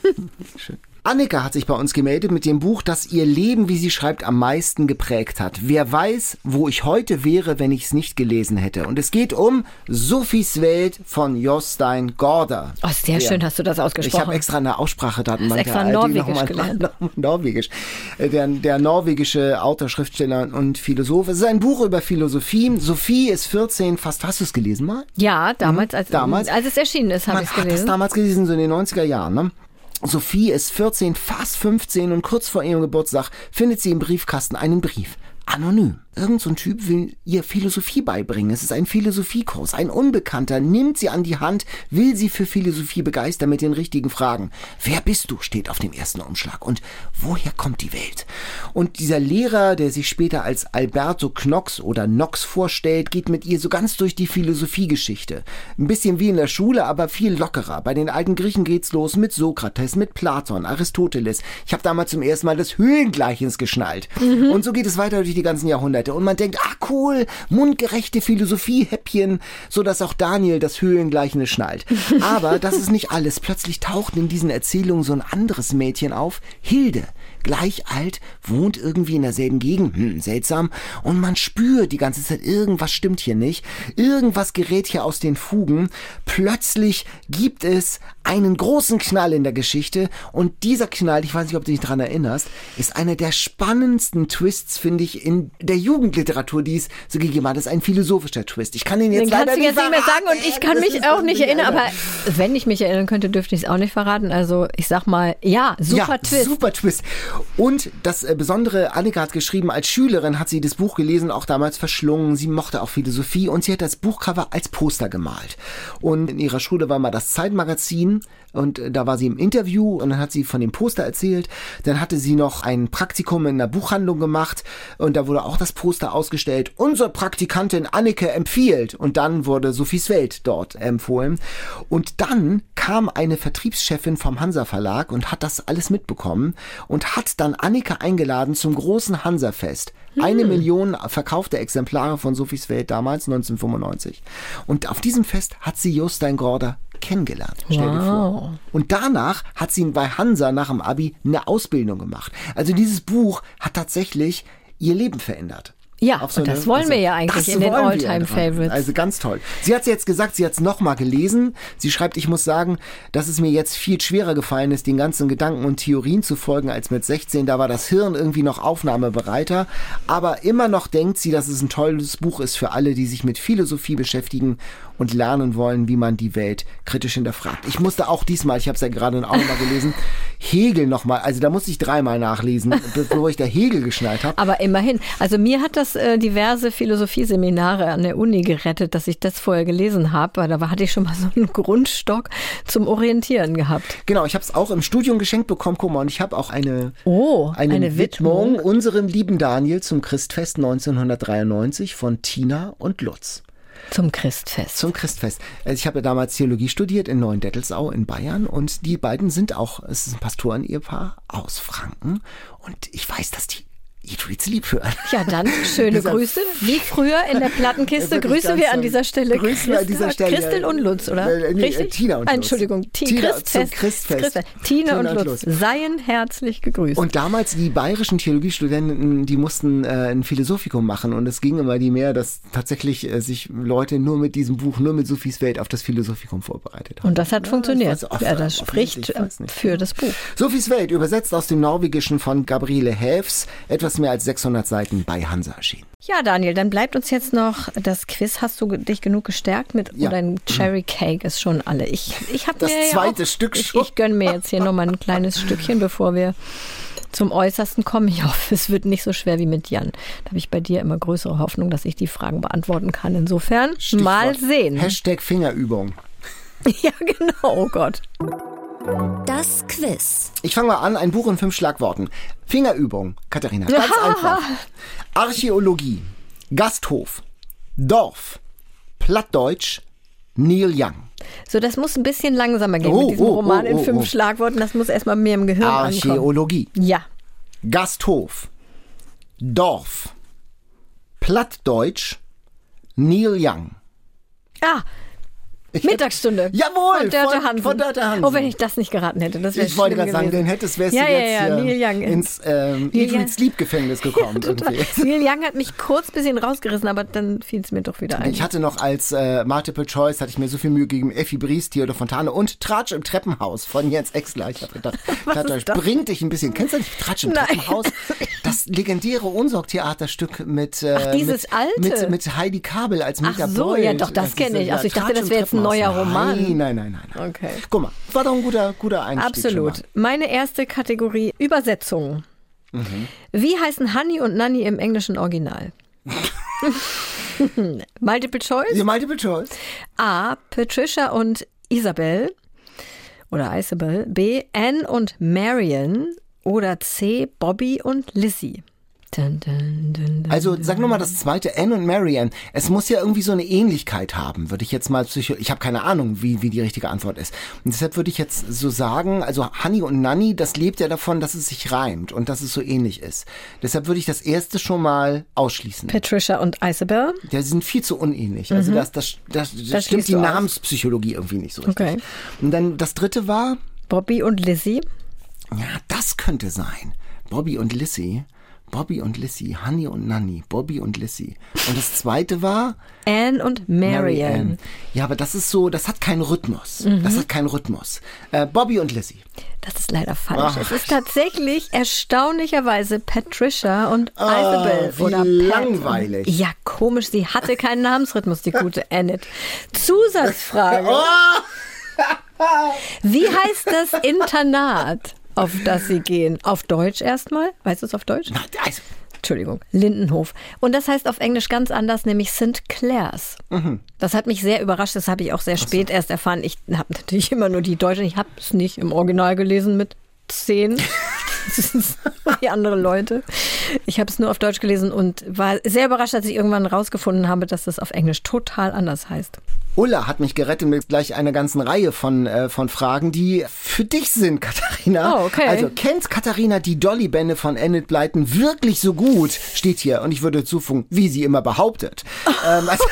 <laughs> Schön. Annika hat sich bei uns gemeldet mit dem Buch, das ihr Leben, wie sie schreibt, am meisten geprägt hat. Wer weiß, wo ich heute wäre, wenn ich es nicht gelesen hätte. Und es geht um Sophies Welt von Jostein Gorder. Oh, sehr der, schön hast du das ausgesprochen. Ich habe extra eine Aussprache da. Hast extra Norwegisch gelernt. <laughs> Norwegisch. Äh, der, der norwegische Autor, Schriftsteller und Philosoph. Es ist ein Buch über Philosophie. Sophie ist 14, fast hast du es gelesen mal? Ja, damals, als, damals. als es erschienen ist, habe ich es gelesen. Damals gelesen, so in den 90er Jahren. Ne? Sophie ist 14, fast 15 und kurz vor ihrem Geburtstag findet sie im Briefkasten einen Brief. Anonym. Irgend so ein Typ will ihr Philosophie beibringen. Es ist ein Philosophiekurs. Ein Unbekannter nimmt sie an die Hand, will sie für Philosophie begeistern mit den richtigen Fragen. Wer bist du? steht auf dem ersten Umschlag. Und woher kommt die Welt? Und dieser Lehrer, der sich später als Alberto Knox oder Knox vorstellt, geht mit ihr so ganz durch die Philosophiegeschichte. Ein bisschen wie in der Schule, aber viel lockerer. Bei den alten Griechen geht's los mit Sokrates, mit Platon, Aristoteles. Ich habe damals zum ersten Mal das Höhlengleichens geschnallt. Mhm. Und so geht es weiter durch die ganzen Jahrhunderte. Seite und man denkt, ah cool, mundgerechte Philosophie-Häppchen, so dass auch Daniel das Höhlengleichnis schnallt. <laughs> Aber das ist nicht alles. Plötzlich taucht in diesen Erzählungen so ein anderes Mädchen auf, Hilde gleich alt, wohnt irgendwie in derselben Gegend, hm, seltsam, und man spürt die ganze Zeit, irgendwas stimmt hier nicht, irgendwas gerät hier aus den Fugen. Plötzlich gibt es einen großen Knall in der Geschichte und dieser Knall, ich weiß nicht, ob du dich daran erinnerst, ist einer der spannendsten Twists, finde ich, in der Jugendliteratur, die es so gegeben hat. Das ist ein philosophischer Twist. Ich kann ihn jetzt den leider kannst du jetzt nicht mehr sagen und ich kann mich auch nicht erinnern, aber wenn ich mich erinnern könnte, dürfte ich es auch nicht verraten. Also ich sag mal, ja, super ja, Twist. Super Twist. Und das äh, Besondere, Annika hat geschrieben, als Schülerin hat sie das Buch gelesen, auch damals verschlungen. Sie mochte auch Philosophie und sie hat das Buchcover als Poster gemalt. Und in ihrer Schule war mal das Zeitmagazin und äh, da war sie im Interview und dann hat sie von dem Poster erzählt. Dann hatte sie noch ein Praktikum in einer Buchhandlung gemacht und da wurde auch das Poster ausgestellt. Unsere Praktikantin Annike empfiehlt und dann wurde Sophies Welt dort empfohlen. Und dann kam eine Vertriebschefin vom Hansa Verlag und hat das alles mitbekommen und hat dann Annike eingeladen zum großen Hansa-Fest. Eine hm. Million verkaufte Exemplare von Sophies Welt damals, 1995. Und auf diesem Fest hat sie Jostein Gorder kennengelernt. Stell wow. dir vor. Und danach hat sie bei Hansa nach dem Abi eine Ausbildung gemacht. Also dieses Buch hat tatsächlich ihr Leben verändert. Ja, so und das eine, wollen also, wir ja eigentlich in den Alltime favorites Also ganz toll. Sie hat es jetzt gesagt, sie hat es nochmal gelesen. Sie schreibt, ich muss sagen, dass es mir jetzt viel schwerer gefallen ist, den ganzen Gedanken und Theorien zu folgen als mit 16. Da war das Hirn irgendwie noch aufnahmebereiter. Aber immer noch denkt sie, dass es ein tolles Buch ist für alle, die sich mit Philosophie beschäftigen und lernen wollen, wie man die Welt kritisch hinterfragt. Ich musste auch diesmal, ich habe es ja gerade auch nochmal gelesen, Hegel nochmal, also da musste ich dreimal nachlesen, <laughs> bevor ich da Hegel geschnallt habe. Aber immerhin, also mir hat das äh, diverse Philosophieseminare an der Uni gerettet, dass ich das vorher gelesen habe, da hatte ich schon mal so einen Grundstock zum Orientieren gehabt. Genau, ich habe es auch im Studium geschenkt bekommen, guck mal, und ich habe auch eine, oh, eine, eine Widmung, Widmung unserem lieben Daniel zum Christfest 1993 von Tina und Lutz. Zum Christfest. Zum Christfest. Also ich habe damals Theologie studiert in Neuendettelsau in Bayern und die beiden sind auch, es ist ein Pastoren-Ehepaar aus Franken und ich weiß, dass die Sleep hören. Ja, dann schöne Dieser- Grüße. Wie früher in der Plattenkiste. Wirklich Grüße ganz wir an dieser Stelle. Grüßen wir an dieser Stelle. Christel und Lutz, oder? Äh, nee, Richtig? äh, Tina und Lutz. Entschuldigung, Ti- Tina Christfest. Christfest. Tina, Tina und und Lutz seien herzlich gegrüßt. Und damals die bayerischen Theologiestudenten, die mussten äh, ein Philosophikum machen und es ging immer die mehr, dass tatsächlich äh, sich Leute nur mit diesem Buch, nur mit Sophies Welt auf das Philosophikum vorbereitet haben. Und das hat Ja, funktioniert. ja, das spricht für das Buch. Sophies Welt, übersetzt aus dem Norwegischen von Gabriele Häfs, etwas mehr als 600 Seiten bei Hansa erschienen. Ja, Daniel, dann bleibt uns jetzt noch das Quiz. Hast du dich genug gestärkt mit Ja. oder ein Cherry Cake ist schon alle. Ich, ich habe Das mir zweite ja auch, Stück ich, schon. ich gönne mir jetzt hier noch mal ein kleines Stückchen, bevor wir zum Äußersten kommen. Ich hoffe, es wird nicht so schwer wie mit Jan. Da habe ich bei dir immer größere Hoffnung, dass ich die Fragen beantworten kann. Insofern Stichwort mal sehen. Hashtag Fingerübung. <laughs> Ja, genau. Oh Gott. Das Quiz. Ich fange mal an, ein Buch in fünf Schlagworten. Fingerübung, Katharina, ganz einfach. Archäologie, Gasthof, Dorf, Plattdeutsch, Neil Young. So, das muss ein bisschen langsamer gehen Oh, mit diesem oh, Roman oh, in oh, fünf oh. Schlagworten. Das muss erstmal mehr im Gehirn ankommen. Archäologie, Ja. Gasthof, Dorf, Plattdeutsch, Neil Young. Ah, Ich Mittagsstunde. Jawohl, Von Dörte Hansen. von Dörte Hansen. Oh, wenn ich das nicht geraten hätte, das wäre Ich wollte gerade sagen, den hättest, wärst ja, du ja, jetzt ja, hier Neil Young. ins ähm, Neil Sleep Gefängnis <laughs> gekommen. Irgendwie. Neil Young hat mich kurz ein bisschen rausgerissen, aber dann fiel es mir doch wieder ein. Ich hatte noch als äh, Multiple Choice, hatte ich mir so viel Mühe gegeben, Effi Bries, Theodor Fontane und Tratsch im Treppenhaus von Jens Exler. Ich habe gedacht, <laughs> Tratsch bringt dich ein bisschen. Kennst du nicht Tratsch im Nein. Treppenhaus? <laughs> Legendäre Unsorgtheaterstück mit, äh, Ach, dieses mit, alte. Mit, mit Heidi Kabel als Mega Ach so, Bold. ja, doch, das kenne ich. Also ich dachte, das wäre jetzt ein neuer Roman. Nein, nein, nein, nein. Okay. Guck mal, war doch ein guter, guter Einstieg Absolut. Meine erste Kategorie Übersetzung. Mhm. Wie heißen Honey und Nanny im englischen Original? <laughs> <laughs> Multiple Choice? Ja, Multiple Choice. A. Patricia und Isabel oder Isabel. B. Anne und Marion. Oder C. Bobby und Lizzie. Dun, dun, dun. Also sag nochmal das zweite, Anne und Marianne. Es muss ja irgendwie so eine Ähnlichkeit haben, würde ich jetzt mal psycho... Ich habe keine Ahnung, wie, wie die richtige Antwort ist. Und deshalb würde ich jetzt so sagen, also Honey und Nanny, das lebt ja davon, dass es sich reimt und dass es so ähnlich ist. Deshalb würde ich das erste schon mal ausschließen. Patricia und Isabel. Ja, sie sind viel zu unähnlich. Also das, das, das, das, Das stimmt die. Namenspsychologie irgendwie nicht so richtig. Okay. Und dann das dritte war, Bobby und Lizzie. Ja, das könnte sein. Bobby und Lissy. Bobby und Lissy, Honey und Nanny, Bobby und Lissy. Und das zweite war Anne und Marianne. Ann. Ja, aber das ist so, das hat keinen Rhythmus. Das hat keinen Rhythmus. Äh, Bobby und Lissy. Das ist leider falsch. Ach. Es ist tatsächlich erstaunlicherweise Patricia und Isabel. Ah, wie oder Pat. langweilig. Ja, komisch. Sie hatte keinen Namensrhythmus, die gute Annette. Zusatzfrage. <laughs> Oh! Wie heißt das Internat, auf das Sie gehen? Auf Deutsch erstmal? Weißt du es auf Deutsch? Also, Entschuldigung, Lindenhof. Und das heißt auf Englisch ganz anders, nämlich St. Clair's. Mhm. Das hat mich sehr überrascht, das habe ich auch sehr spät erst erfahren. Ich habe natürlich <laughs> immer nur die Deutsche, ich habe es nicht im Original gelesen mit zehn. <laughs> Das <laughs> sind wie andere Leute. Ich habe es nur auf Deutsch gelesen und war sehr überrascht, als ich irgendwann rausgefunden habe, dass das auf Englisch total anders heißt. Ulla hat mich gerettet mit gleich einer ganzen Reihe von, äh, von Fragen, die für dich sind, <laughs> Katharina. Oh, okay. Also, kennt Katharina die Dolly-Bände von Enid Blyton wirklich so gut? Steht hier. Und ich würde zufügen, wie sie immer behauptet. <laughs> ähm, also,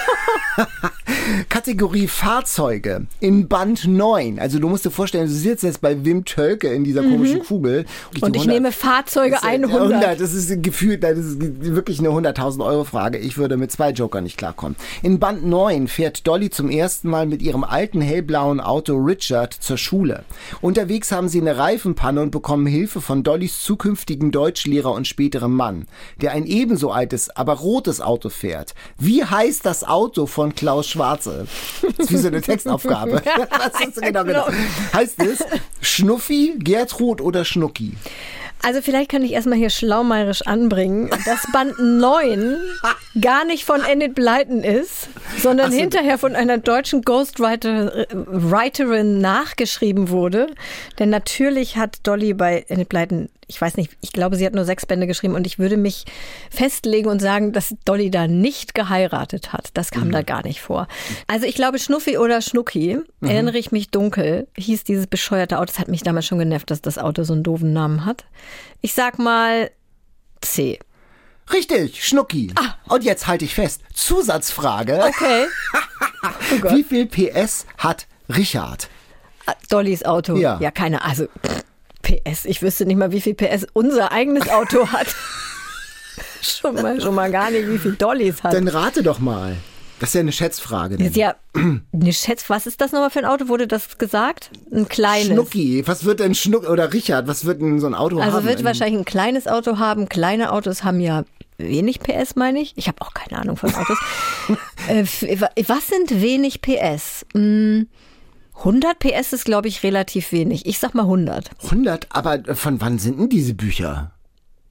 Kategorie Fahrzeuge in Band 9. Also, du musst dir vorstellen, du sitzt jetzt bei Wim Tölke in dieser komischen Kugel. Mhm. Und ich nehme Fahrzeuge Das ist, äh, 100. Das ist gefühlt, das ist wirklich eine 100.000 Euro Frage. Ich würde mit zwei Joker nicht klarkommen. In Band 9 fährt Dolly zum ersten Mal mit ihrem alten hellblauen Auto Richard zur Schule. Unterwegs haben sie eine Reifenpanne und bekommen Hilfe von Dollys zukünftigen Deutschlehrer und späterem Mann, der ein ebenso altes, aber rotes Auto fährt. Wie heißt das Auto von Klaus Schwarze? Das ist wie so eine Textaufgabe. <laughs> <laughs> Was ist genau, genau. Heißt es Schnuffi, Gertrud oder Schnucki? Also vielleicht kann ich erstmal hier schlaumeierisch anbringen, dass Band 9 <laughs> gar nicht von Enid Blyton ist, sondern so. hinterher von einer deutschen Ghostwriterin nachgeschrieben wurde. Denn natürlich hat Dolly bei Enid Blyton, ich weiß nicht, ich glaube, sie hat nur sechs Bände geschrieben und ich würde mich festlegen und sagen, dass Dolly da nicht geheiratet hat. Das kam da gar nicht vor. Also ich glaube, Schnuffi oder Schnucki, erinnere ich mich dunkel, hieß dieses bescheuerte Auto. Das hat mich damals schon genervt, dass das Auto so einen doofen Namen hat. Ich sag mal C. Richtig, Schnucki. Und jetzt halte ich fest. Zusatzfrage. Okay. <laughs> Oh. Wie viel PS hat Richard? Ah, Dollys Auto. Ja. Ja, keine, also pff, PS. Ich wüsste nicht mal, wie viel PS unser eigenes Auto <laughs> hat. schon mal, schon mal gar nicht, wie viel Dollys hat. Dann rate doch mal. Das ist ja eine Schätzfrage. Das ist ja eine Schätz, was ist das nochmal für ein Auto? Wurde das gesagt? Ein kleines. Schnucki, was wird denn Schnuck oder Richard, was wird denn so ein Auto haben? Also wird Ein- wahrscheinlich ein kleines Auto haben. Kleine Autos haben ja wenig PS, meine ich. Ich habe auch keine Ahnung von Autos. <laughs> äh, was sind wenig PS? Hm, 100 PS ist, glaube ich, relativ wenig. Ich sag mal 100. 100, aber von wann sind denn diese Bücher?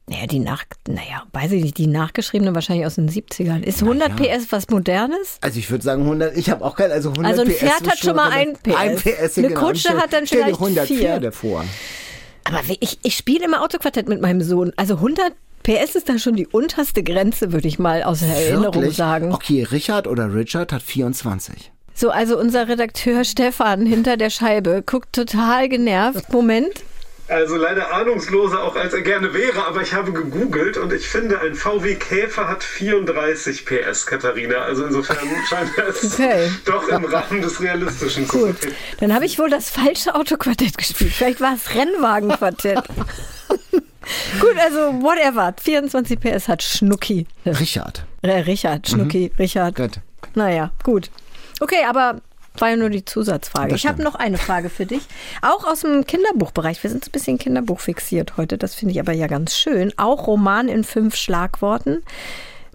Naja, die nach, naja, weiß ich nicht, die nachgeschriebene wahrscheinlich aus den 70ern. Ist 100 PS was Modernes? Also ich würde sagen 100, ich habe auch kein, also 100 Also ein PS Pferd ist hat schon mal ein PS. Ein PS, Eine genau. Kutsche Stell- hat dann vielleicht 100 vier. Pferde vor. Aber ich, ich spiele immer Autoquartett mit meinem Sohn. Also 100 PS ist da schon die unterste Grenze, würde ich mal aus der Erinnerung Wirklich? sagen. Okay, Richard oder Richard hat 24. So, also unser Redakteur Stefan hinter der Scheibe guckt total genervt. Moment. Also leider ahnungsloser auch als er gerne wäre, aber ich habe gegoogelt und ich finde, ein VW Käfer hat 34 PS, Katharina. Also insofern <laughs> scheint es Okay. doch im Rahmen des Realistischen zu Gut, sein. dann habe ich wohl das falsche Autoquartett gespielt. Vielleicht war es Rennwagenquartett. <laughs> Gut, also whatever. 24 PS hat Schnucki. Richard. Äh, Richard, Schnucki, Richard. Gut. Naja, gut. Okay, aber war ja nur die Zusatzfrage. Ich habe noch eine Frage für dich. Auch aus dem Kinderbuchbereich. Wir sind so ein bisschen Kinderbuch fixiert heute. Das finde ich aber ja ganz schön. Auch Roman in fünf Schlagworten.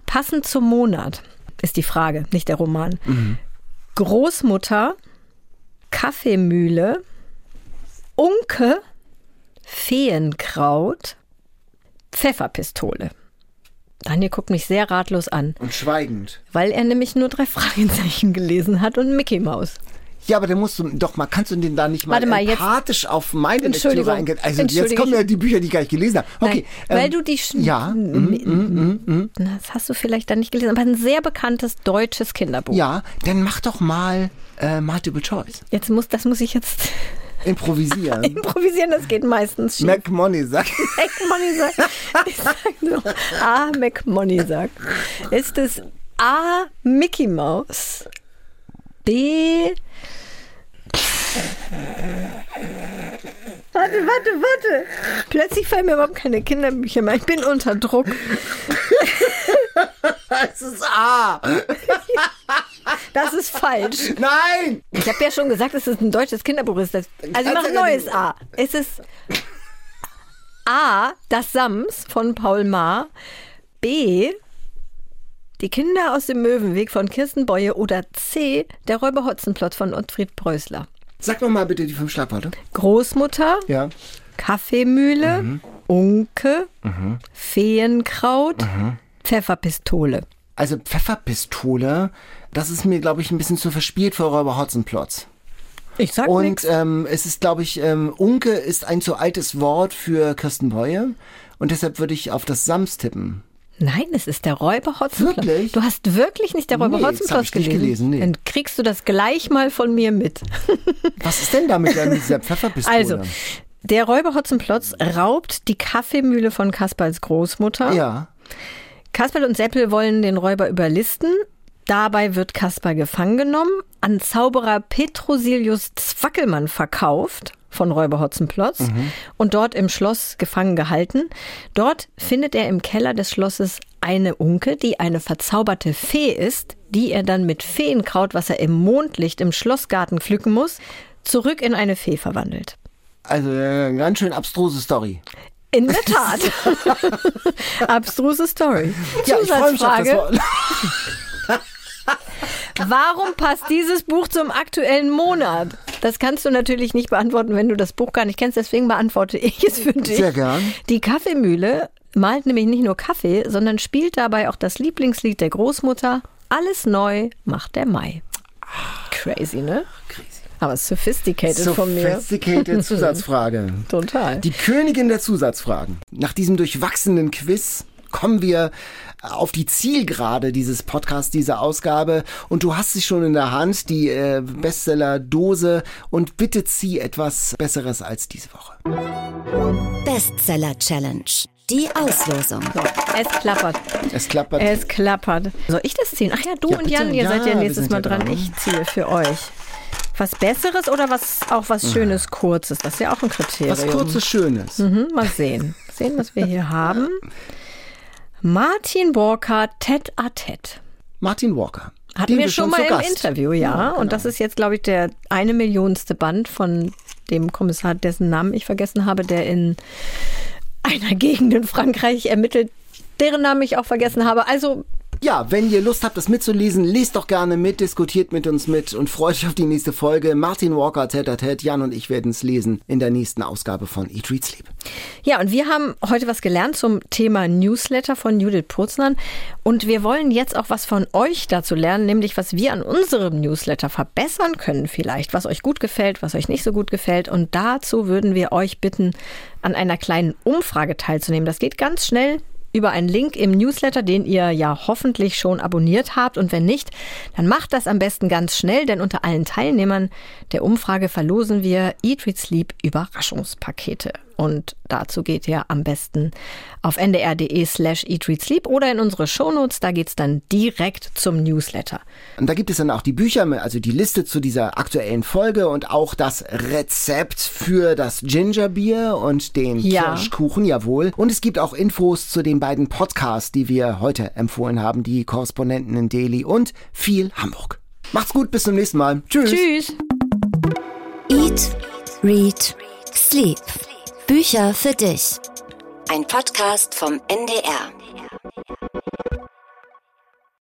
Passend zum Monat ist die Frage, nicht der Roman. Großmutter, Kaffeemühle, Unke, Feenkraut, Pfefferpistole. Daniel guckt mich sehr ratlos an, Und schweigend. weil er nämlich nur drei <laughs> Fragezeichen gelesen hat und Mickey Maus. Ja, aber dann musst du doch mal, kannst du den da nicht mal, Warte mal, jetzt- empathisch auf meine Entschuldigung. Lektüre eingehen? Also jetzt kommen ja die Bücher, die ich gar nicht gelesen habe. Okay. Nein, weil ähm, du die Sch ja, mhm, Na, Das hast du vielleicht dann nicht gelesen, aber ein sehr bekanntes deutsches Kinderbuch. Ja, dann mach doch mal äh, Multiple Choice. Jetzt muss, das muss ich jetzt Improvisieren. <laughs> improvisieren, das geht meistens schief. McMoney sagt. <laughs> McMoney sagt, ich sag nur, A. McMoney sagt, ist es A. Mickey Mouse, B. Warte, warte, warte. Plötzlich fallen mir überhaupt keine Kinderbücher mehr. Ich bin unter Druck. <laughs> Es ist A. Das ist falsch. <laughs> Nein! Ich habe ja schon gesagt, es ein deutsches Kinderbuch ist. Also ich mache ein neues A. Es ist A, das Sams von Paul Maar. B, die Kinder aus dem Möwenweg von Kirsten Beue. Oder C, der Räuber Hotzenplotz von Ottfried Preußler. Sag noch mal bitte die fünf Schlagworte. Großmutter, Ja. Kaffeemühle, Unke, Feenkraut, Pfefferpistole. Also Pfefferpistole, das ist mir, glaube ich, ein bisschen zu verspielt für Räuber Hotzenplotz. Ich sag Und nichts. ähm, es ist, glaube ich, ähm, Unke ist ein zu altes Wort für Kirsten Beue. Und deshalb würde ich auf das Sams tippen. Nein, es ist der Räuber Hotzenplotz. Wirklich? Du hast wirklich nicht der Räuber Nee, Hotzenplotz gelesen. gelesen, nee. Dann kriegst du das gleich mal von mir mit. <laughs> Was ist denn da mit dieser Pfefferpistole? Also, der Räuber Hotzenplotz raubt die Kaffeemühle von Kasperls Großmutter. Ja. Kasperl und Seppel wollen den Räuber überlisten. Dabei wird Kasper gefangen genommen, an Zauberer Petrosilius Zwackelmann verkauft von Räuber Hotzenplotz und dort im Schloss gefangen gehalten. Dort findet er im Keller des Schlosses eine Unke, die eine verzauberte Fee ist, die er dann mit Feenkraut, was er im Mondlicht im Schlossgarten pflücken muss, zurück in eine Fee verwandelt. Also äh, ganz schön abstruse Story. In der Tat. <laughs> Abstruse Story. Ja, Zusatzfrage. <laughs> Warum passt dieses Buch zum aktuellen Monat? Das kannst du natürlich nicht beantworten, wenn du das Buch gar nicht kennst. Deswegen beantworte ich es für dich. Sehr gern. Die Kaffeemühle malt nämlich nicht nur Kaffee, sondern spielt dabei auch das Lieblingslied der Großmutter. Alles neu macht der Mai. Crazy, ne? Aber sophisticated von mir. Sophisticated <laughs> Zusatzfrage. Total. Die Königin der Zusatzfragen. Nach diesem durchwachsenen Quiz kommen wir auf die Zielgerade dieses Podcasts, dieser Ausgabe. Und du hast sie schon in der Hand, die äh, Bestseller-Dose. Und bitte zieh etwas Besseres als diese Woche. Bestseller Challenge. Die Auslosung. So, es klappert. Es klappert. Es klappert. Soll ich das ziehen? Ach ja, du Ja, und. Jan, ihr Ja, seid ja nächstes Mal ja dran. dran. Ich ziehe für euch. Was Besseres oder was auch was Schönes, Kurzes? Das ist ja auch ein Kriterium. Was kurzes, Schönes. Mhm, mal sehen. Sehen, was wir hier <laughs> haben. Martin Walker, Tête à Tête. Martin Walker. Hatten Den wir schon mal zu im Gast. Interview, ja. Und das ist jetzt, glaube ich, der eine Millionste Band von dem Kommissar, dessen Namen ich vergessen habe, der in einer Gegend in Frankreich ermittelt, deren Namen ich auch vergessen habe. Also Ja, wenn ihr Lust habt, das mitzulesen, lest doch gerne mit, diskutiert mit uns mit und freut euch auf die nächste Folge. Martin Walker, Ted Ted, Jan und ich werden es lesen in der nächsten Ausgabe von Eat, Read, Sleep. Ja, und wir haben heute was gelernt zum Thema Newsletter von Judith Purznan. Und wir wollen jetzt auch was von euch dazu lernen, nämlich was wir an unserem Newsletter verbessern können vielleicht, was euch gut gefällt, was euch nicht so gut gefällt. Und dazu würden wir euch bitten, an einer kleinen Umfrage teilzunehmen. Das geht ganz schnell über einen Link im Newsletter, den ihr ja hoffentlich schon abonniert habt. Und wenn nicht, dann macht das am besten ganz schnell, denn unter allen Teilnehmern der Umfrage verlosen wir Eat, Read, Sleep Überraschungspakete. Und dazu geht ihr am besten auf ndr.de slash eatreadsleep oder in unsere Shownotes, da geht's dann direkt zum Newsletter. Und da gibt es dann auch die Bücher, also die Liste zu dieser aktuellen Folge und auch das Rezept für das Gingerbier und den Ja. Kirschkuchen, jawohl. Und es gibt auch Infos zu den beiden Podcasts, die wir heute empfohlen haben, die Korrespondenten in Delhi und viel Hamburg. Macht's gut, bis zum nächsten Mal. Tschüss. Tschüss! Eat, Read, Sleep. Bücher für dich. Ein Podcast vom NDR.